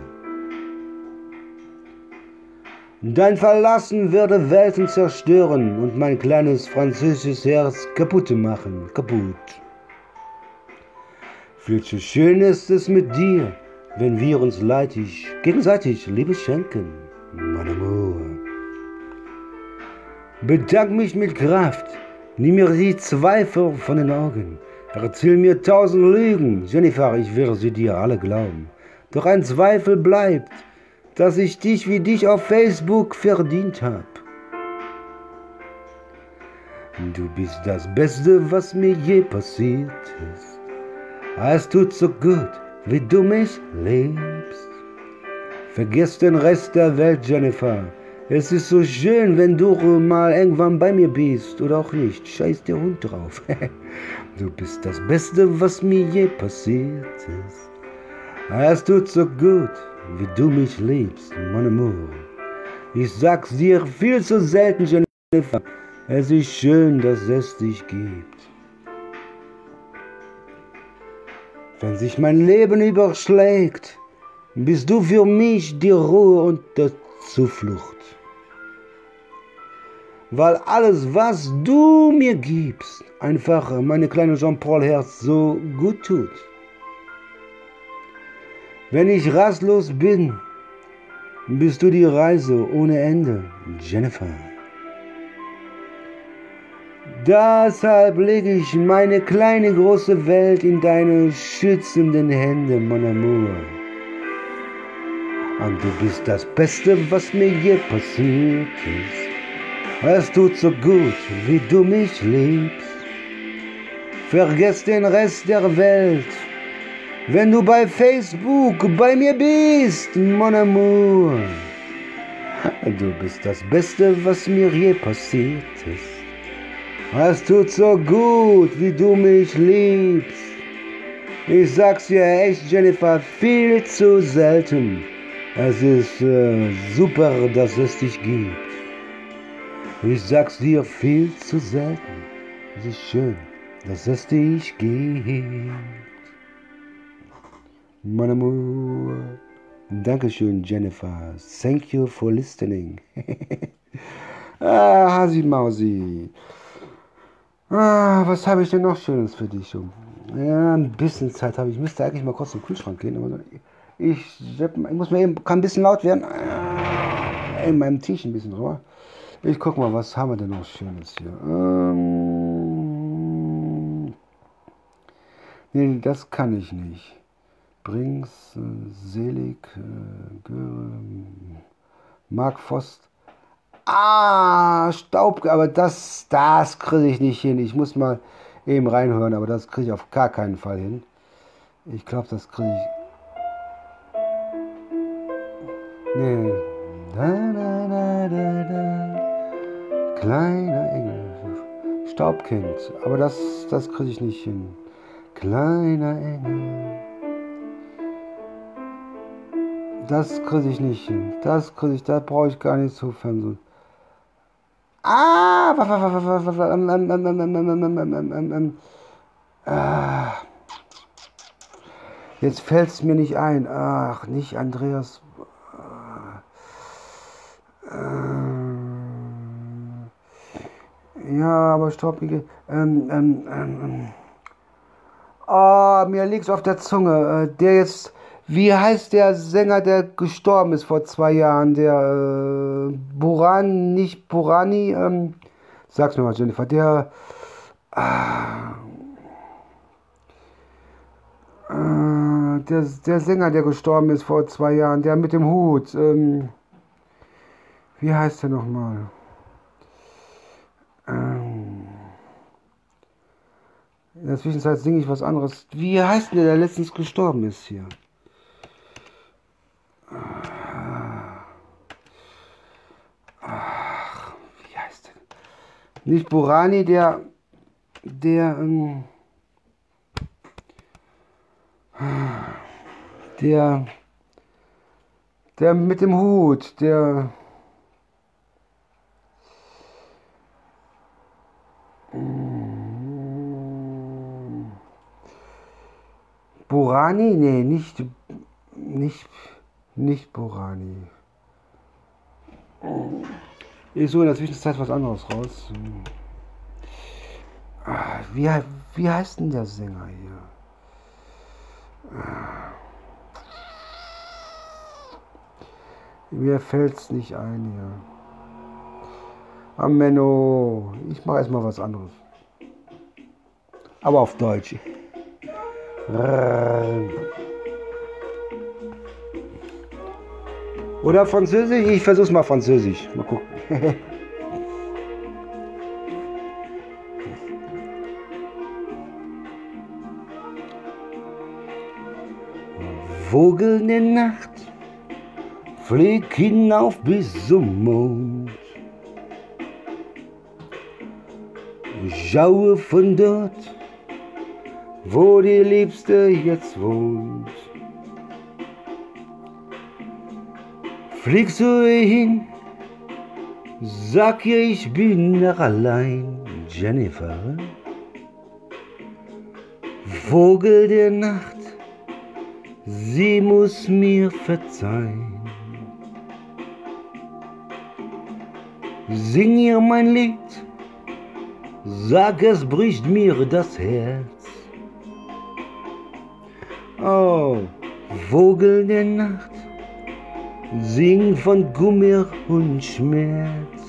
Dein Verlassen würde Welten zerstören und mein kleines französisches Herz kaputt machen, kaputt. Viel zu schön ist es mit dir, wenn wir uns leidig, gegenseitig Liebe schenken, mein Amour. Bedank mich mit Kraft, nimm mir die Zweifel von den Augen. Erzähl mir tausend Lügen, Jennifer, ich will sie dir alle glauben. Doch ein Zweifel bleibt, dass ich dich wie dich auf Facebook verdient hab. Du bist das Beste, was mir je passiert ist. Es tut so gut, wie du mich liebst. Vergiss den Rest der Welt, Jennifer. Es ist so schön, wenn du mal irgendwann bei mir bist oder auch nicht. Scheiß der Hund drauf. du bist das Beste, was mir je passiert ist. Es tut so gut, wie du mich liebst, mon amour. Ich sag's dir viel zu selten, Jennifer. Es ist schön, dass es dich gibt. Wenn sich mein Leben überschlägt, bist du für mich die Ruhe und die Zuflucht. Weil alles, was du mir gibst, einfach meine kleine Jean-Paul-Herz so gut tut. Wenn ich rastlos bin, bist du die Reise ohne Ende, Jennifer. Deshalb lege ich meine kleine große Welt in deine schützenden Hände, mon amour. Und du bist das Beste, was mir je passiert ist. Es tut so gut, wie du mich liebst. Vergiss den Rest der Welt wenn du bei Facebook bei mir bist, mon amour. Du bist das Beste, was mir je passiert ist. Es tut so gut, wie du mich liebst. Ich sag's dir echt, Jennifer, viel zu selten. Es ist äh, super, dass es dich gibt. Ich sag's dir viel zu selten. Es ist schön, dass es dich gibt. Mon amour. Dankeschön, Jennifer. Thank you for listening. ah, Hasi Mausi. Ah, was habe ich denn noch Schönes für dich? Ja, ein bisschen Zeit habe ich. Ich müsste eigentlich mal kurz zum Kühlschrank gehen, aber ich, ich muss mir eben, kann ein bisschen laut werden. Ah, in meinem Tisch ein bisschen drüber. Ich guck mal, was haben wir denn noch Schönes hier? Ähm, nee, das kann ich nicht. Brings, äh, Selig, äh, Göre, Mark Vost. Ah, Staub, aber das, das kriege ich nicht hin. Ich muss mal eben reinhören, aber das kriege ich auf gar keinen Fall hin. Ich glaube, das kriege ich. Nee. Da, da, da, da, da. Kleiner Engel. Staubkind. Aber das, das kriege ich nicht hin. Kleiner Engel. Das kriege ich nicht hin. Das kriege ich, da brauche ich gar nicht zu versuchen. Ah, Jetzt fällt es mir nicht ein. Ach, nicht Andreas. Ja, aber stopp. Ähm, ähm, ähm. Oh, mir liegt's auf der Zunge. Der jetzt wie heißt der Sänger, der gestorben ist vor zwei Jahren? Der äh, Buran, nicht Burani, ähm, sag's mir mal, Jennifer, der, ah, äh, der, der Sänger, der gestorben ist vor zwei Jahren, der mit dem Hut, ähm, wie heißt der nochmal? Ähm, in der Zwischenzeit singe ich was anderes. Wie heißt denn der, der letztens gestorben ist hier? Ach, wie heißt der? Nicht Burani, der, der, ähm, der, der mit dem Hut, der, Burani? Nee, nicht, nicht, nicht Borani. Ich suche in der Zwischenzeit was anderes raus. Ah, wie, wie heißt denn der Sänger hier? Mir fällt's nicht ein hier. Ameno. Ich mache erstmal was anderes. Aber auf Deutsch. Oder Französisch? Ich versuch's mal Französisch. Mal gucken. Vogelnde Nacht, flieg hinauf bis zum Mond. Schaue von dort, wo die Liebste jetzt wohnt. Fliegst du hin, sag ihr, ich bin noch allein, Jennifer. Vogel der Nacht, sie muss mir verzeihen. Sing ihr mein Lied, sag es bricht mir das Herz. Oh, Vogel der Nacht, Sing von Gummer und Schmerz.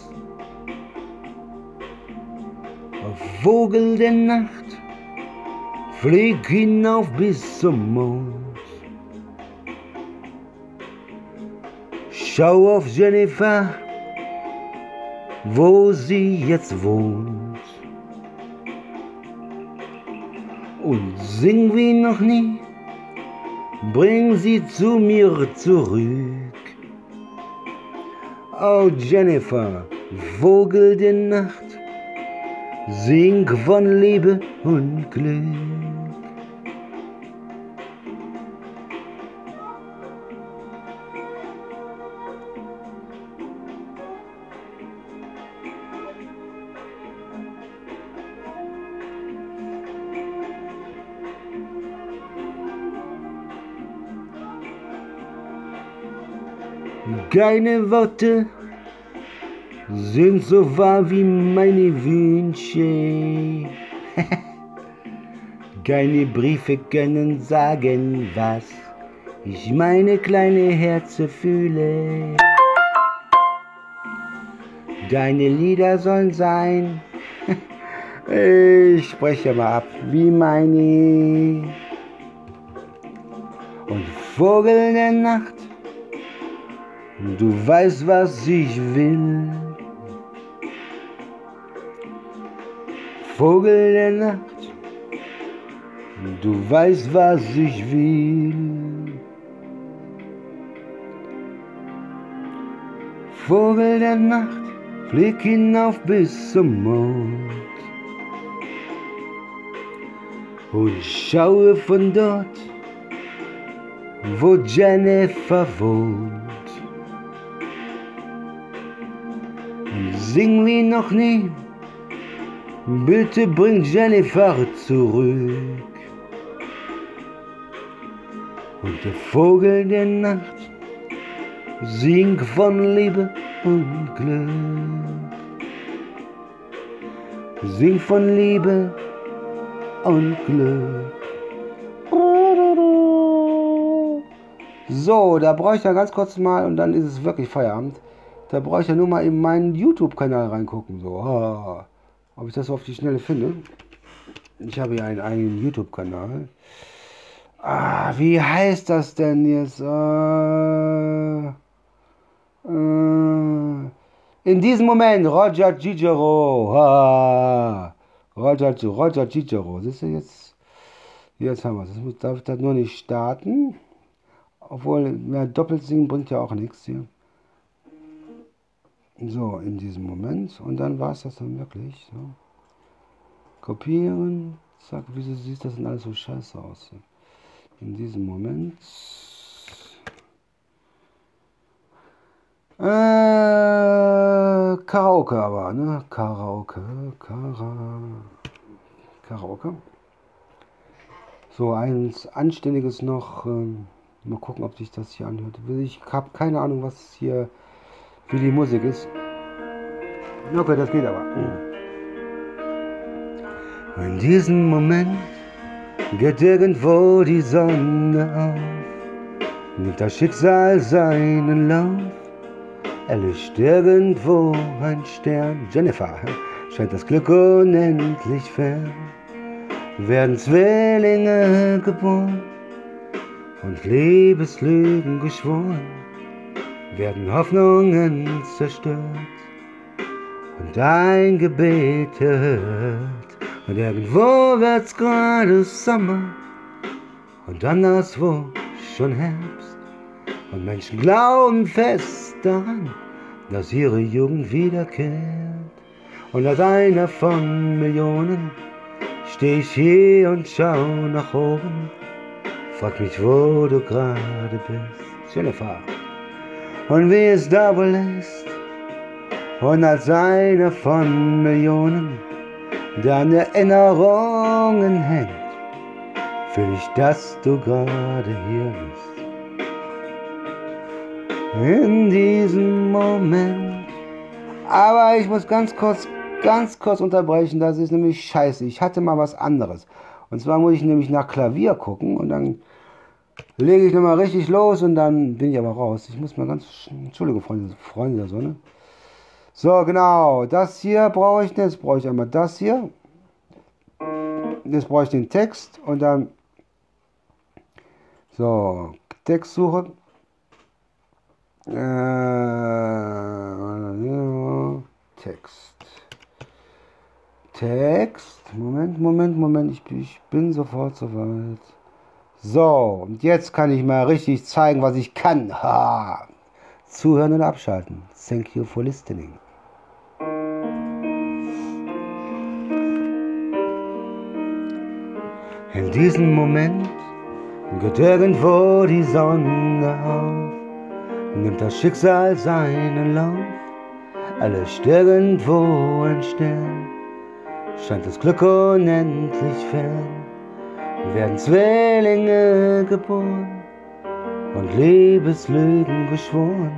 Vogel der Nacht, flieg hinauf bis zum Mond. Schau auf Jennifer, wo sie jetzt wohnt. Und sing wie noch nie, bring sie zu mir zurück. Oh Jennifer, Vogel der Nacht, sing von Liebe und Glück. Keine Worte sind so wahr wie meine Wünsche. Keine Briefe können sagen, was ich meine kleine Herze fühle. Deine Lieder sollen sein, ich spreche mal ab, wie meine Vogel der Nacht, du weißt, was ich will. Vogel der Nacht, du weißt, was ich will. Vogel der Nacht, flieg hinauf bis zum Mond und schaue von dort, wo Jennifer wohnt. Und sing wie noch nie, bitte bring Jennifer zurück. Und der Vogel der Nacht singt von Liebe und Glück. Sing von Liebe und Glück. So, da brauche ich ja ganz kurz mal, und dann ist es wirklich Feierabend. Da brauche ich ja nur mal in meinen YouTube-Kanal reingucken. So, ah, ob ich das auf die Schnelle finde. Ich habe ja einen eigenen YouTube-Kanal. Ah, wie heißt das denn jetzt? Äh, äh, in diesem Moment, Roger Cicero. Ah, Roger, Roger Cicero. Siehst du jetzt? Jetzt haben wir es. Jetzt darf ich das nur nicht starten. Obwohl, mehr doppelt singen bringt ja auch nichts hier. So, in diesem Moment. Und dann war es das dann wirklich. So. Kopieren. Zack, wieso sieht das denn alles so scheiße aus? In diesem Moment. Äh, Karaoke aber, ne? Karaoke, Kara, Karaoke. So, eins Anständiges noch. Ähm, mal gucken, ob sich das hier anhört. Ich habe keine Ahnung, was hier für die Musik ist. Okay, das geht aber. In diesem Moment geht irgendwo die Sonne auf, nimmt das Schicksal seinen Lauf erlischt irgendwo ein Stern. Jennifer scheint das Glück unendlich fern. Werden Zwillinge geboren und Liebeslügen geschworen. Werden Hoffnungen zerstört und ein Gebet erhört. Und irgendwo wird's gerade Sommer und anderswo schon Herbst. Und Menschen glauben fest daran, dass ihre Jugend wiederkehrt. Und als einer von Millionen steh ich hier und schau nach oben. Frag mich, wo du gerade bist. Jennifer. Und wie es da wohl ist. Und als einer von Millionen, der an Erinnerungen hängt, fühl ich, dass du gerade hier bist in diesem Moment. Aber ich muss ganz kurz, ganz kurz unterbrechen, das ist nämlich scheiße. Ich hatte mal was anderes. Und zwar muss ich nämlich nach Klavier gucken und dann lege ich nochmal richtig los und dann bin ich aber raus. Ich muss mal ganz, Entschuldige Freunde, Freunde der Sonne. So, genau, das hier brauche ich, jetzt brauche ich einmal das hier. Jetzt brauche ich den Text und dann, so, Textsuche. Äh, Text. Text. Moment, Moment, Moment. Ich, ich bin sofort soweit. So, und jetzt kann ich mal richtig zeigen, was ich kann. Ha! Zuhören und abschalten. Thank you for listening. In diesem Moment geht irgendwo die Sonne auf nimmt das Schicksal seinen Lauf, alles irgendwo ein Stern, scheint das Glück unendlich fern, werden Zwillinge geboren und Liebeslügen geschworen,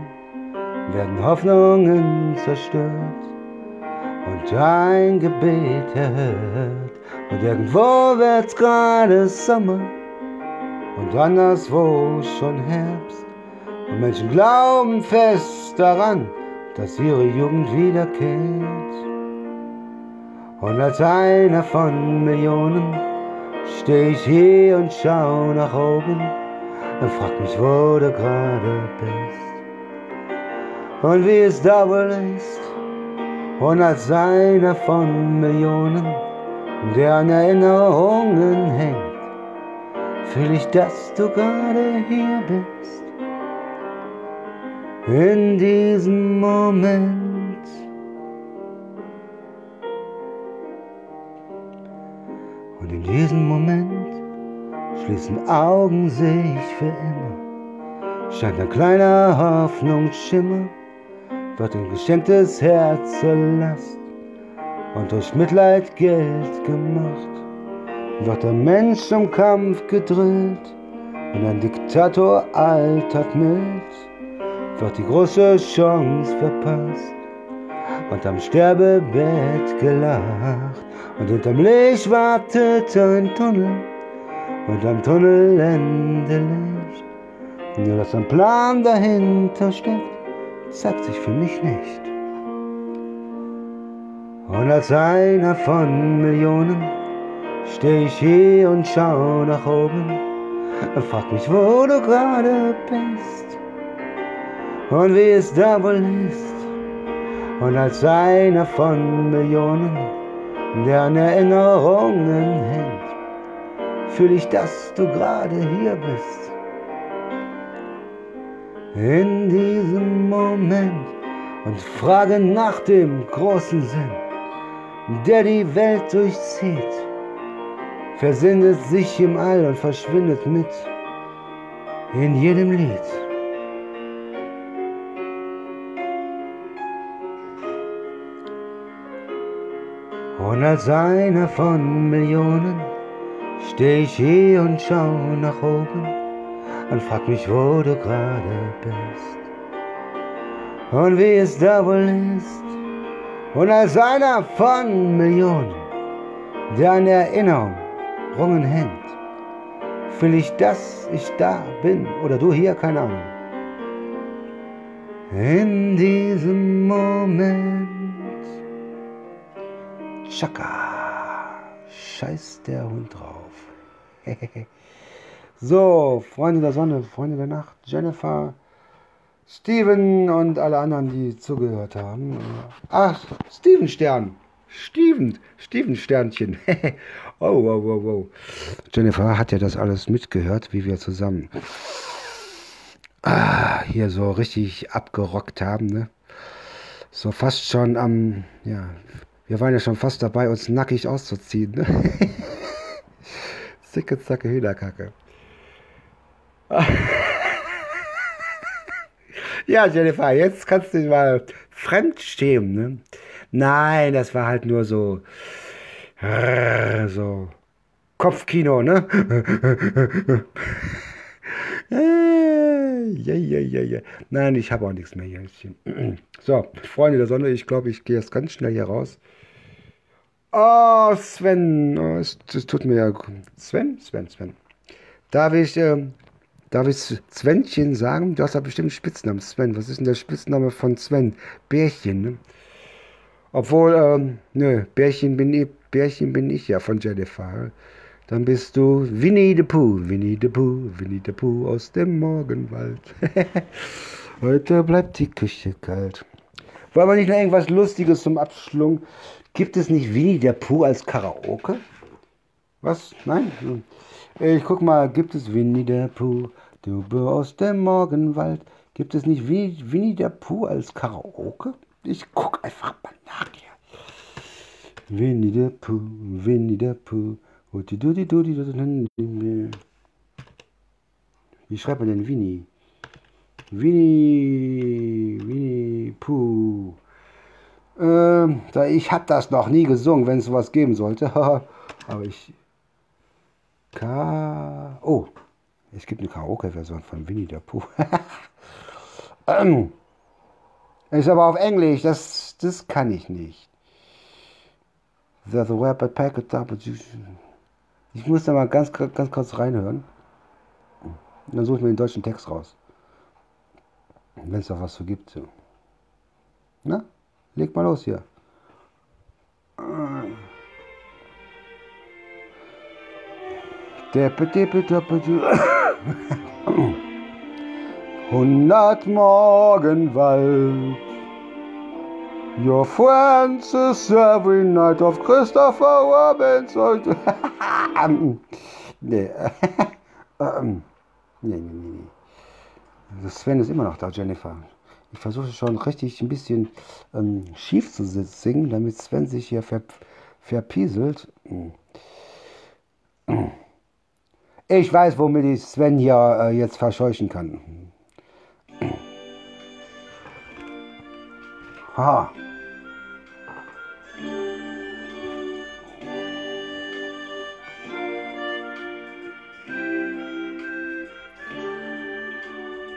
werden Hoffnungen zerstört und ein Gebet erhört. Und irgendwo wird's gerade Sommer und anderswo schon Herbst. Und Menschen glauben fest daran, dass ihre Jugend wiederkehrt. Und als einer von Millionen steh ich hier und schau nach oben. und frag mich, wo du gerade bist und wie es da wohl ist. Und als einer von Millionen, der an Erinnerungen hängt, fühl ich, dass du gerade hier bist. In diesem Moment. Und in diesem Moment. Schließen Augen sehe ich für immer. Scheint ein kleiner Hoffnungsschimmer, wird ein geschenktes Herz zur Last und durch Mitleid Geld gemacht wird der Mensch zum Kampf gedrillt. Und ein Diktator altert mild, wird die große Chance verpasst und am Sterbebett gelacht und hinterm Licht wartet ein Tunnel und am Tunnelende Licht. Nur dass ein Plan dahinter steckt, zeigt sich für mich nicht. Und als einer von Millionen steh ich hier und schau nach oben. Frag mich, wo du gerade bist und wie es da wohl ist. Und als einer von Millionen, der an Erinnerungen hängt, fühl ich, dass du gerade hier bist. In diesem Moment und frage nach dem großen Sinn, der die Welt durchzieht versendet sich im All und verschwindet mit in jedem Lied. Und als einer von Millionen steh ich hier und schau nach oben und frag mich, wo du gerade bist und wie es da wohl ist. Und als einer von Millionen, der an Erinnerung Rungen hängt. Fühl ich, dass ich da bin oder du hier, keine Ahnung. In diesem Moment. Chaka. Scheiß der Hund drauf. so, Freunde der Sonne, Freunde der Nacht, Jennifer, Steven und alle anderen, die zugehört haben. Ach, Steven Stern. Steven, Steven Sternchen. oh, wow, wow, wow. Jennifer hat ja das alles mitgehört, wie wir zusammen ah, hier so richtig abgerockt haben. Ne? So fast schon am, ja, wir waren ja schon fast dabei, uns nackig auszuziehen. Ne? Zicke, zacke, Hühnerkacke. ja, Jennifer, jetzt kannst du dich mal fremd schämen. Ne? Nein, das war halt nur so, so Kopfkino, ne? ja, ja, ja, ja. Nein, ich habe auch nichts mehr hier. So, Freunde der Sonne, ich glaube, ich gehe jetzt ganz schnell hier raus. Oh, Sven, oh, es, das tut mir ja. Sven, Sven, Sven. Darf ich, äh, darf ich Svenchen sagen? Du hast ja bestimmt einen Spitznamen, Sven. Was ist denn der Spitzname von Sven? Bärchen, ne? Obwohl, ähm, nö, Bärchen bin, ich, Bärchen bin ich ja von Jennifer. Dann bist du Winnie the Pooh, Winnie the Pooh, Winnie the Pooh aus dem Morgenwald. Heute bleibt die Küche kalt. Wollen wir nicht noch irgendwas Lustiges zum Abschlung? Gibt es nicht Winnie der Pooh als Karaoke? Was? Nein? Ich guck mal, gibt es Winnie der Pooh, du aus dem Morgenwald? Gibt es nicht Winnie der Pooh als Karaoke? Ich guck einfach mal nach hier. Winnie the Pooh, Winnie the Pooh. Wie schreibt man denn Winnie? Winnie, Winnie Pooh. Ähm, ich habe das noch nie gesungen, wenn es sowas geben sollte. Aber ich. Ka. Oh, es gibt eine Karaoke-Version von Winnie the Pooh. ähm. Ist aber auf Englisch, das, das kann ich nicht. The web packet Ich muss da mal ganz, ganz kurz reinhören. Und dann suche ich mir den deutschen Text raus. Wenn es da was so gibt. So. Na, leg mal los hier. Der Hundert Morgenwald. Your friends is every night of Christopher Robbins. nee. nee, nee, nee, nee. Sven ist immer noch da, Jennifer. Ich versuche schon richtig ein bisschen ähm, schief zu singen, damit Sven sich hier ver verpieselt. Ich weiß, womit ich Sven hier äh, jetzt verscheuchen kann. Ha.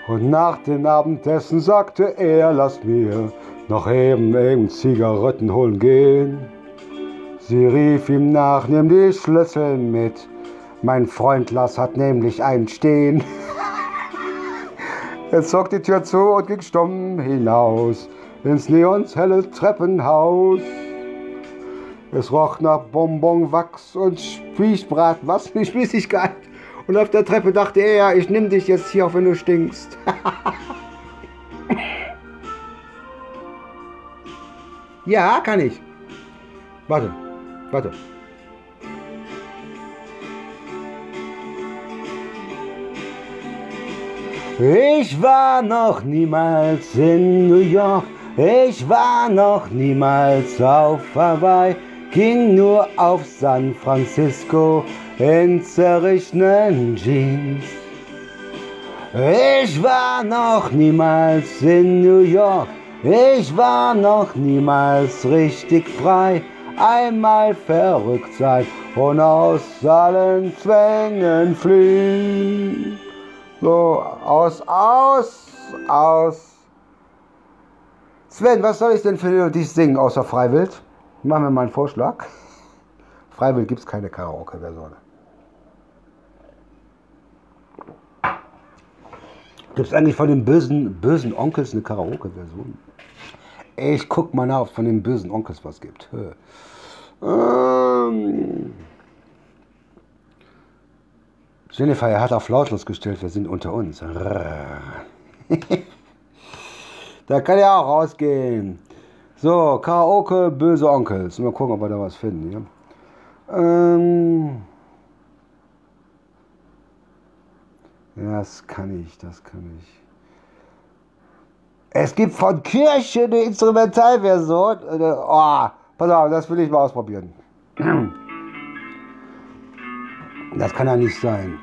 Und nach dem Abendessen sagte er, lass mir noch eben eben Zigaretten holen gehen. Sie rief ihm nach, nimm die Schlüssel mit. Mein Freund Lass hat nämlich einen stehen. er zog die Tür zu und ging stumm hinaus ins neonshelle Treppenhaus. Es roch nach Bonbonwachs und Spießbrat, was für Spießigkeit. Und auf der Treppe dachte er, ich nimm dich jetzt hier, auch wenn du stinkst. ja, kann ich. Warte, warte. Ich war noch niemals in New York, ich war noch niemals auf Hawaii, ging nur auf San Francisco in zerrichenen Jeans. Ich war noch niemals in New York, ich war noch niemals richtig frei. Einmal verrückt sein und aus allen Zwängen fliehen. So, aus, aus, aus. Sven, was soll ich denn für dich singen außer Freiwild? Machen wir mal einen Vorschlag. Freiwild gibt es keine Karaoke-Version. Gibt es eigentlich von den bösen, bösen Onkels eine Karaoke-Version? Ich guck mal nach, ob es von den bösen Onkels was gibt. Ähm Jennifer, er hat auf lautlos gestellt, wir sind unter uns. da kann er auch rausgehen. So, Karaoke, böse Onkels. Mal gucken, ob wir da was finden. Ja? Ähm Ja, das kann ich, das kann ich. Es gibt von Kirche eine Instrumentalversion. Oh, pass auf, das will ich mal ausprobieren. Das kann ja nicht sein.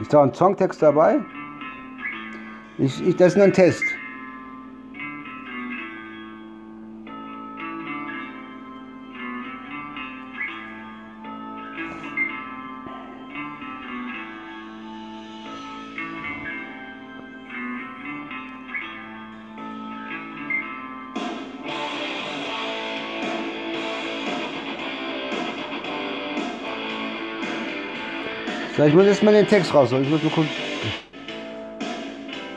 Ist da ein Songtext dabei? Ich, ich, das ist nur ein Test. So, ich muss jetzt mal den Text rausholen. Ich muss mal gucken.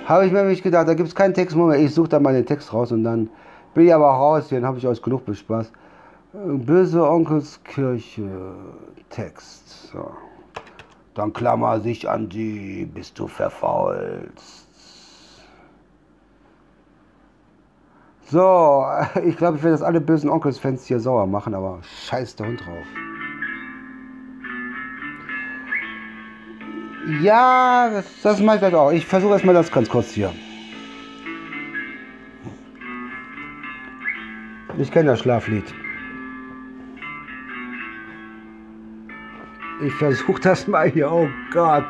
Habe ich mir nämlich gedacht, da gibt es keinen Text. Moment, ich suche da mal den Text raus und dann bin ich aber raus. Den habe ich euch genug bespaßt. Böse Onkelskirche Text. So. Dann klammer sich an die, bis du verfaulst. So, ich glaube, ich werde das alle bösen Onkelsfans hier sauer machen, aber scheiß der Hund drauf. Ja, das, das mache ich vielleicht auch. Ich versuche erstmal das ganz kurz hier. Ich kenne das Schlaflied. Ich versuche das mal hier. Oh Gott.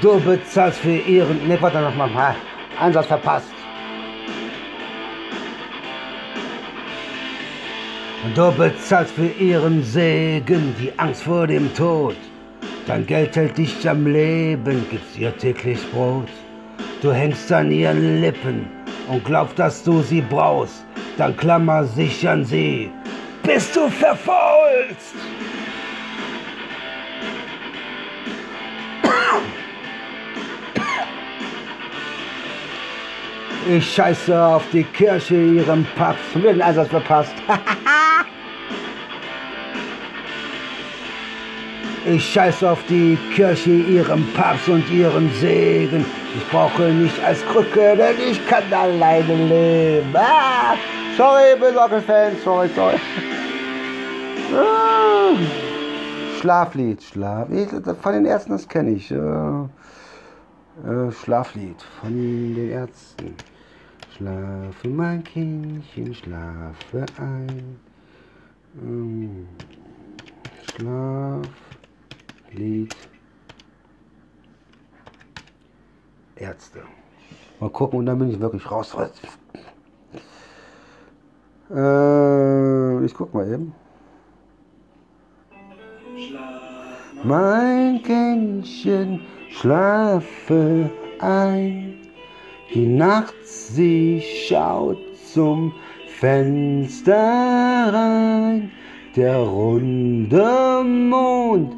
Du bezahlst für ihren. Ne, warte noch mal. Einsatz verpasst. Du bezahlst für ihren Segen die Angst vor dem Tod. Dein Geld hält dich am Leben, gibst ihr täglich Brot. Du hängst an ihren Lippen, und glaubst, dass du sie brauchst, dann klammer sich an sie, bis du verfaulst. Ich scheiße auf die Kirche, ihrem Papst. Den Einsatz verpasst. ich scheiße auf die Kirche, ihrem Papst und ihren Segen. Ich brauche nicht als Krücke, denn ich kann alleine leben. Ah, sorry, Fan. Sorry, sorry. Ah, Schlaflied, Schlaflied. Von den Ärzten, das kenne ich. Äh, äh, Schlaflied von den Ärzten. Schlafe, mein Kindchen, schlafe ein. Ähm, Schlaflied. Ärzte. Mal gucken und dann bin ich wirklich raus. Äh, ich guck mal eben. Mein Kindchen, schlafe ein. Die Nacht, sie schaut zum Fenster rein. Der runde Mond,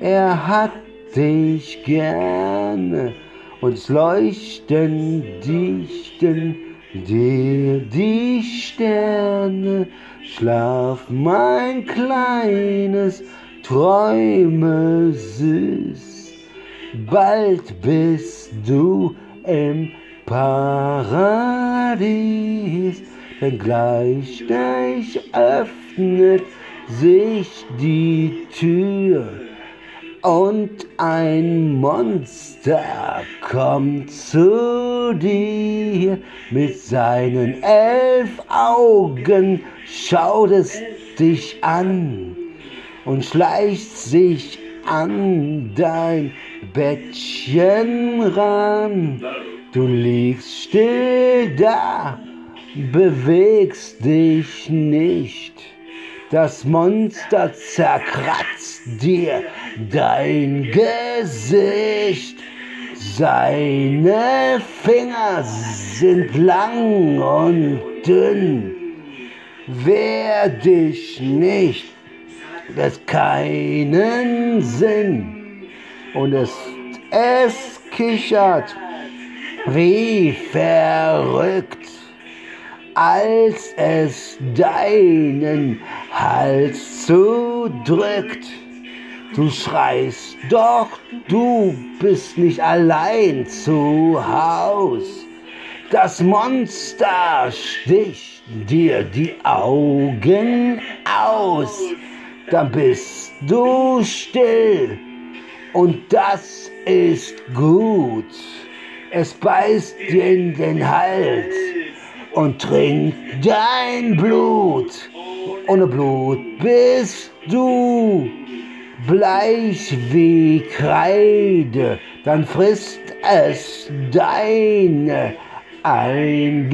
er hat dich gerne. Und leuchten, dichten dir die Sterne. Schlaf, mein kleines, träume süß. Bald bist du im Paradies, denn gleich, gleich öffnet sich die Tür und ein Monster kommt zu dir mit seinen elf Augen, schaut es dich an und schleicht sich an dein Bettchen ran. Du liegst still da, bewegst dich nicht. Das Monster zerkratzt dir dein Gesicht. Seine Finger sind lang und dünn. Wehr dich nicht, das keinen Sinn. Und es, es kichert wie verrückt, als es deinen Hals zudrückt. Du schreist, doch du bist nicht allein zu Haus. Das Monster sticht dir die Augen aus. Dann bist du still und das ist gut es beißt dir in den Hals und trinkt dein Blut. Ohne Blut bist du bleich wie Kreide, dann frisst es deine Eingeweide,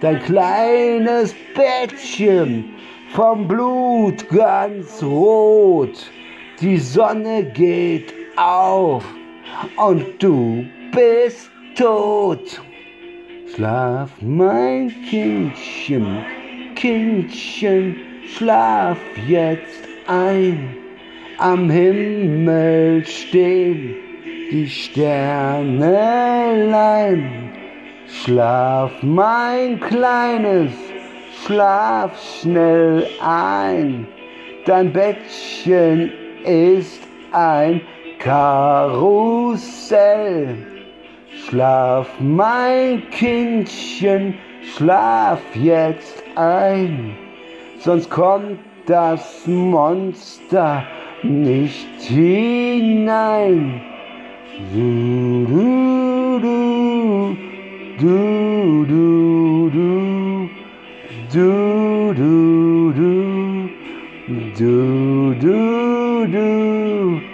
dein kleines Bettchen vom Blut ganz rot. Die Sonne geht auf und du bist tot. Schlaf, mein Kindchen, Kindchen, schlaf jetzt ein. Am Himmel stehen die Sternelein. Schlaf, mein Kleines, schlaf schnell ein. Dein Bettchen ist ein Karussell. Schlaf, mein Kindchen, schlaf jetzt ein, sonst kommt das Monster nicht hinein. Du, du, du, du, du, du, du, du, du, du, du, du.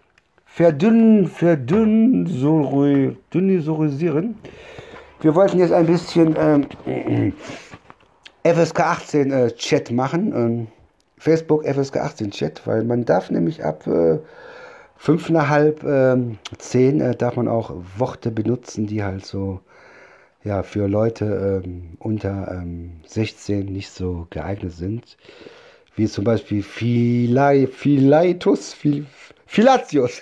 verdünnen, verdünnen, so, dünnisieren? Wir wollten jetzt ein bisschen ähm, FSK 18 äh, Chat machen. Ähm, Facebook FSK 18 Chat, weil man darf nämlich ab äh, 5,5, äh, 10 äh, darf man auch Worte benutzen, die halt so ja, für Leute ähm, unter ähm, 16 nicht so geeignet sind. Wie zum Beispiel Philai, Philaitus, Phil, Philatius.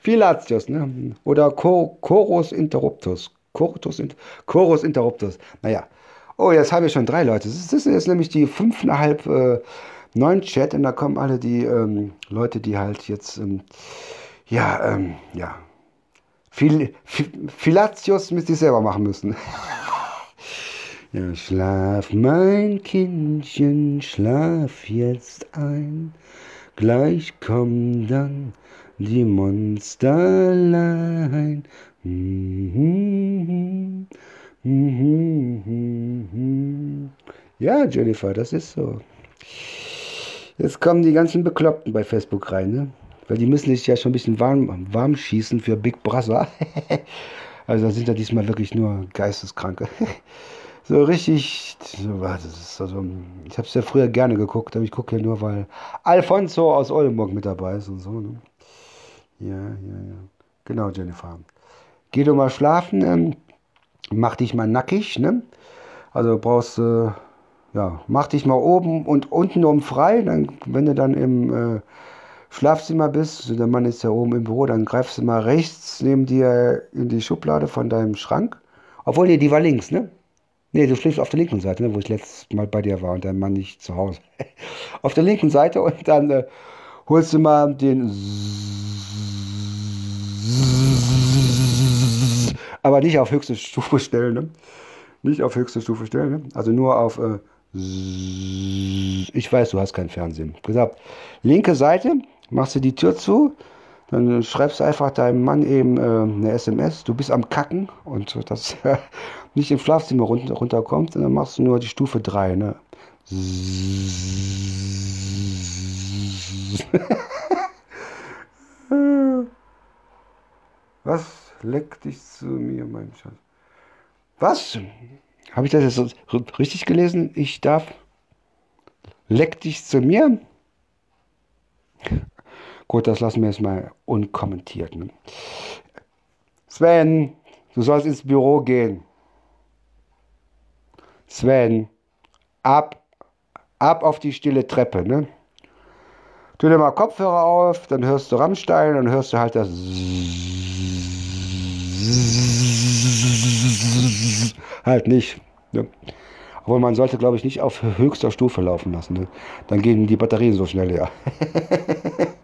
Philatius, ne? Oder Chorus Interruptus. Chorus, Chorus Interruptus. Naja. Oh, jetzt habe ich schon drei Leute. Das ist jetzt nämlich die fünfeinhalb äh, neuen Chat und da kommen alle die ähm, Leute, die halt jetzt, ähm, ja, ähm, ja, Phil, Philatius müsst ihr selber machen müssen. ja, schlaf, mein Kindchen, schlaf jetzt ein. Gleich kommen dann die Monsterlein. Ja, Jennifer, das ist so. Jetzt kommen die ganzen Bekloppten bei Facebook rein, ne? Weil die müssen sich ja schon ein bisschen warm, warm schießen für Big Brother. also da sind ja diesmal wirklich nur Geisteskranke. So richtig, das ist also, ich habe es ja früher gerne geguckt, aber ich gucke ja nur, weil Alfonso aus Oldenburg mit dabei ist und so. Ne? Ja, ja, ja. Genau, Jennifer. Geh doch mal schlafen, ähm, mach dich mal nackig, ne? Also brauchst du, äh, ja, mach dich mal oben und unten um frei, dann, wenn du dann im äh, Schlafzimmer bist, der Mann ist ja oben im Büro, dann greifst du mal rechts neben dir in die Schublade von deinem Schrank. Obwohl, nee, die war links, ne? Nee, du schläfst auf der linken Seite, ne, wo ich letztes Mal bei dir war und dein Mann nicht zu Hause. auf der linken Seite und dann äh, holst du mal den aber nicht auf höchste Stufe stellen, ne? Nicht auf höchste Stufe stellen, ne? Also nur auf äh, ich weiß, du hast kein Fernsehen. Gesagt, linke Seite, machst du die Tür zu, dann schreibst du einfach deinem Mann eben äh, eine SMS, du bist am Kacken und das äh, nicht im Schlafzimmer runter, runterkommt, und dann machst du nur die Stufe 3, ne? Was leckt dich zu mir, mein Schatz? Was? Habe ich das jetzt richtig gelesen? Ich darf. Leck dich zu mir? Gut, das lassen wir jetzt mal unkommentiert. Ne? Sven, du sollst ins Büro gehen. Sven, ab, ab auf die stille Treppe, ne? Tu dir mal Kopfhörer auf, dann hörst du Rammstein, dann hörst du halt das halt nicht. Ne? Obwohl man sollte, glaube ich, nicht auf höchster Stufe laufen lassen. Ne? Dann gehen die Batterien so schnell leer.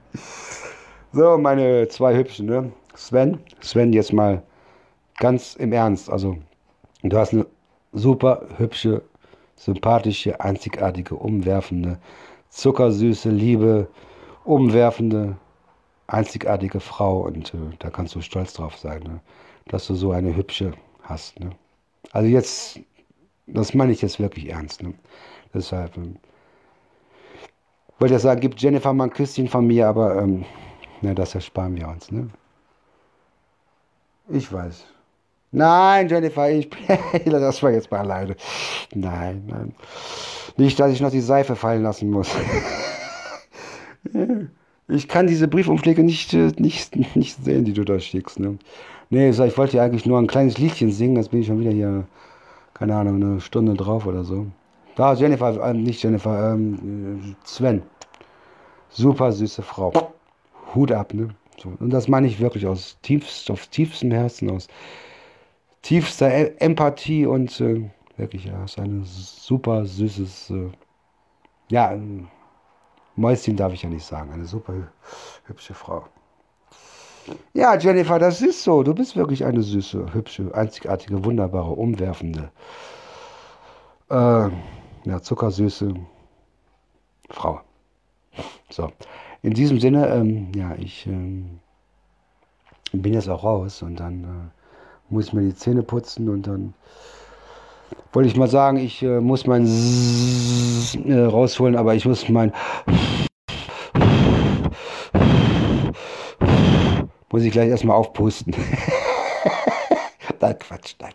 so, meine zwei Hübschen. Ne? Sven, Sven, jetzt mal ganz im Ernst. Also, du hast eine super hübsche, sympathische, einzigartige, umwerfende, zuckersüße, liebe, umwerfende, einzigartige Frau. Und äh, da kannst du stolz drauf sein, ne? dass du so eine hübsche hast. Ne? Also jetzt, das meine ich jetzt wirklich ernst. Ne? Deshalb ähm, wollte ich sagen, gib Jennifer mal ein Küsschen von mir, aber ähm, na, das ersparen wir uns. Ne? Ich weiß. Nein, Jennifer, ich das war jetzt mal alleine. Nein, nein. Nicht, dass ich noch die Seife fallen lassen muss. ich kann diese Briefumschläge nicht, äh, nicht, nicht sehen, die du da schickst. Ne? Nee, ich wollte ja eigentlich nur ein kleines Liedchen singen, jetzt bin ich schon wieder hier, keine Ahnung, eine Stunde drauf oder so. Da, Jennifer, äh, nicht Jennifer, ähm, Sven. Super süße Frau. Hut ab, ne? So. Und das meine ich wirklich aus, tiefst, aus tiefstem Herzen, aus tiefster e Empathie und äh, wirklich, ja, ist eine super süßes, äh, ja, Mäuschen darf ich ja nicht sagen, eine super hübsche Frau. Ja, Jennifer, das ist so. Du bist wirklich eine süße, hübsche, einzigartige, wunderbare, umwerfende, äh, ja, zuckersüße Frau. So, in diesem Sinne, ähm, ja, ich ähm, bin jetzt auch raus und dann äh, muss ich mir die Zähne putzen und dann wollte ich mal sagen, ich äh, muss mein Zzz, äh, rausholen, aber ich muss mein muss ich gleich erstmal aufpusten. nein, Quatsch, nein.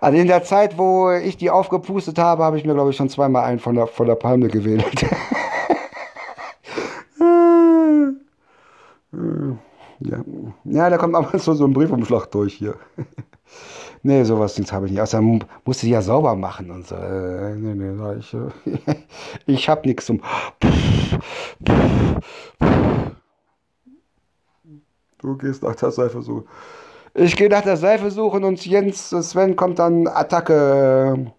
Also in der Zeit, wo ich die aufgepustet habe, habe ich mir, glaube ich, schon zweimal einen von der, von der Palme gewählt. ja. ja, da kommt aber so, so ein Briefumschlag durch hier. nee, sowas habe ich nicht. Außerdem musste ich ja sauber machen und so. Äh, nee, nee, ich, ich habe nichts zum. Du gehst nach der Seife suchen. Ich gehe nach der Seife suchen und Jens, Sven kommt dann Attacke.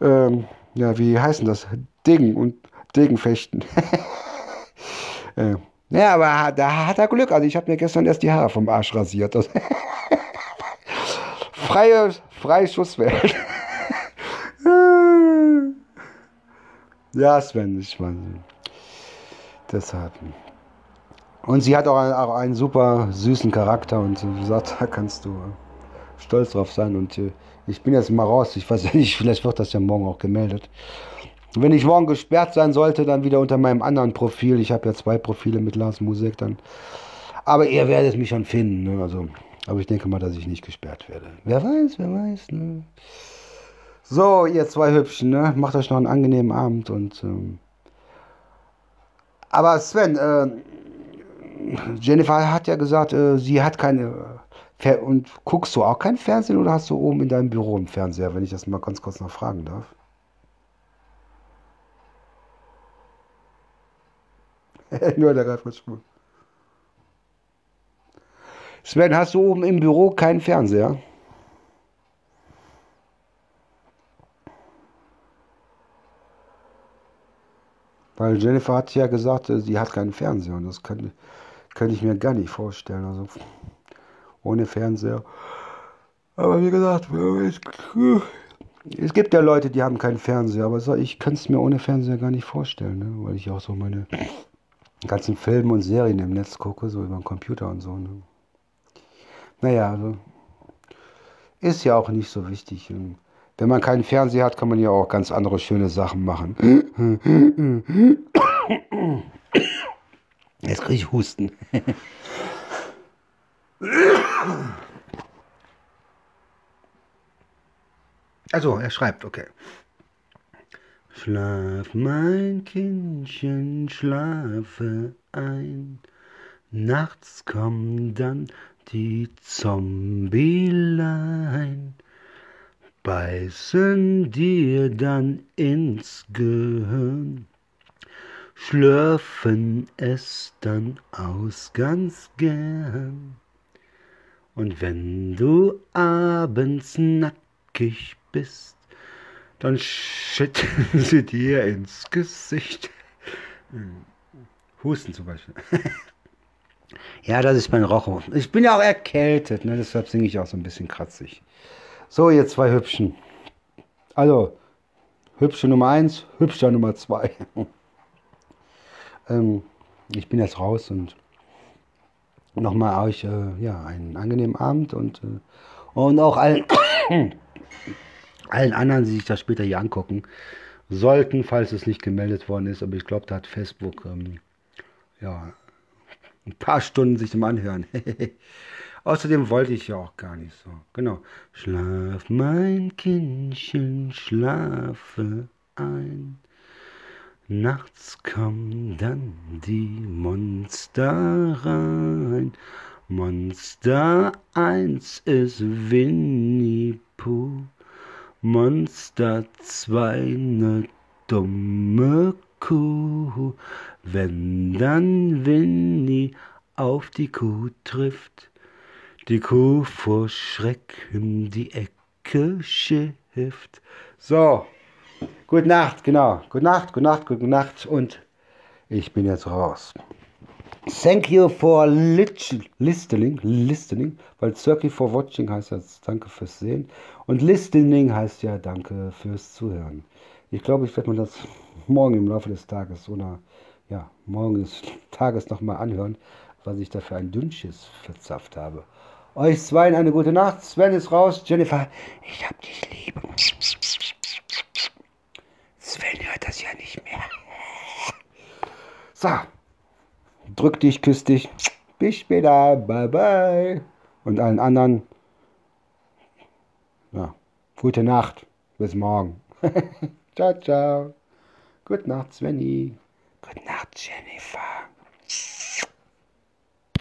Äh, ja, wie heißen das? Degen und Degenfechten. äh, ja, aber da hat er Glück. Also ich habe mir gestern erst die Haare vom Arsch rasiert. freie, freie Schusswelt. ja, Sven, ich meine. Deshalb. Und sie hat auch einen, auch einen super süßen Charakter und wie gesagt, da kannst du stolz drauf sein. Und äh, ich bin jetzt mal raus. Ich weiß nicht, vielleicht wird das ja morgen auch gemeldet. Wenn ich morgen gesperrt sein sollte, dann wieder unter meinem anderen Profil. Ich habe ja zwei Profile mit Lars Musik dann. Aber ihr werdet mich schon finden. Ne? Also, aber ich denke mal, dass ich nicht gesperrt werde. Wer weiß, wer weiß. Ne? So, ihr zwei Hübschen, ne? macht euch noch einen angenehmen Abend. Und, ähm aber Sven, äh, Jennifer hat ja gesagt, äh, sie hat keine. Äh, und guckst du auch kein Fernsehen oder hast du oben in deinem Büro einen Fernseher, wenn ich das mal ganz kurz noch fragen darf? Nur der Reifenspur. Sven, hast du oben im Büro keinen Fernseher? Weil Jennifer hat ja gesagt, äh, sie hat keinen Fernseher und das könnte, könnte ich mir gar nicht vorstellen. Also ohne Fernseher. Aber wie gesagt, es gibt ja Leute, die haben keinen Fernseher, aber ich kann es mir ohne Fernseher gar nicht vorstellen, ne? weil ich auch so meine ganzen Filme und Serien im Netz gucke, so über den Computer und so. Ne? Naja, also ist ja auch nicht so wichtig. Wenn man keinen Fernseher hat, kann man ja auch ganz andere schöne Sachen machen. Jetzt kriege ich Husten. Also, er schreibt, okay. Schlaf, mein Kindchen, schlafe ein. Nachts kommen dann die Zombielein, beißen dir dann ins Gehirn schlürfen es dann aus ganz gern. Und wenn du abends nackig bist, dann schütten sie dir ins Gesicht. Husten zum Beispiel. ja, das ist mein Rocho. Ich bin ja auch erkältet, ne? deshalb singe ich auch so ein bisschen kratzig. So, ihr zwei Hübschen. Also, hübsche Nummer 1, hübscher Nummer 2. Ähm, ich bin jetzt raus und nochmal euch äh, ja, einen angenehmen Abend und, äh, und auch allen, allen anderen, die sich das später hier angucken sollten, falls es nicht gemeldet worden ist. Aber ich glaube, da hat Facebook ähm, ja, ein paar Stunden sich zum Anhören. Außerdem wollte ich ja auch gar nicht so. Genau. Schlaf, mein Kindchen, schlafe ein. Nachts kommen dann die Monster rein. Monster 1 ist Winnie Pooh. Monster 2 ne dumme Kuh. Wenn dann Winnie auf die Kuh trifft, die Kuh vor Schreck in die Ecke schifft. So. Gute Nacht, genau. Gute Nacht, gute Nacht, gute Nacht. Und ich bin jetzt raus. Thank you for listening, listening, weil Circle for watching heißt ja Danke fürs Sehen und listening heißt ja Danke fürs Zuhören. Ich glaube, ich werde mir das morgen im Laufe des Tages oder ja, morgen des Tages nochmal anhören, was ich da für ein Dünnschiss verzapft habe. Euch zweien eine gute Nacht. Sven ist raus. Jennifer, ich hab dich lieb. Sven hört das ja nicht mehr. So. Drück dich, küss dich. Bis später. Bye, bye. Und allen anderen, ja, gute Nacht. Bis morgen. ciao, ciao. Gute Nacht, Svenny. Gute Nacht, Jennifer.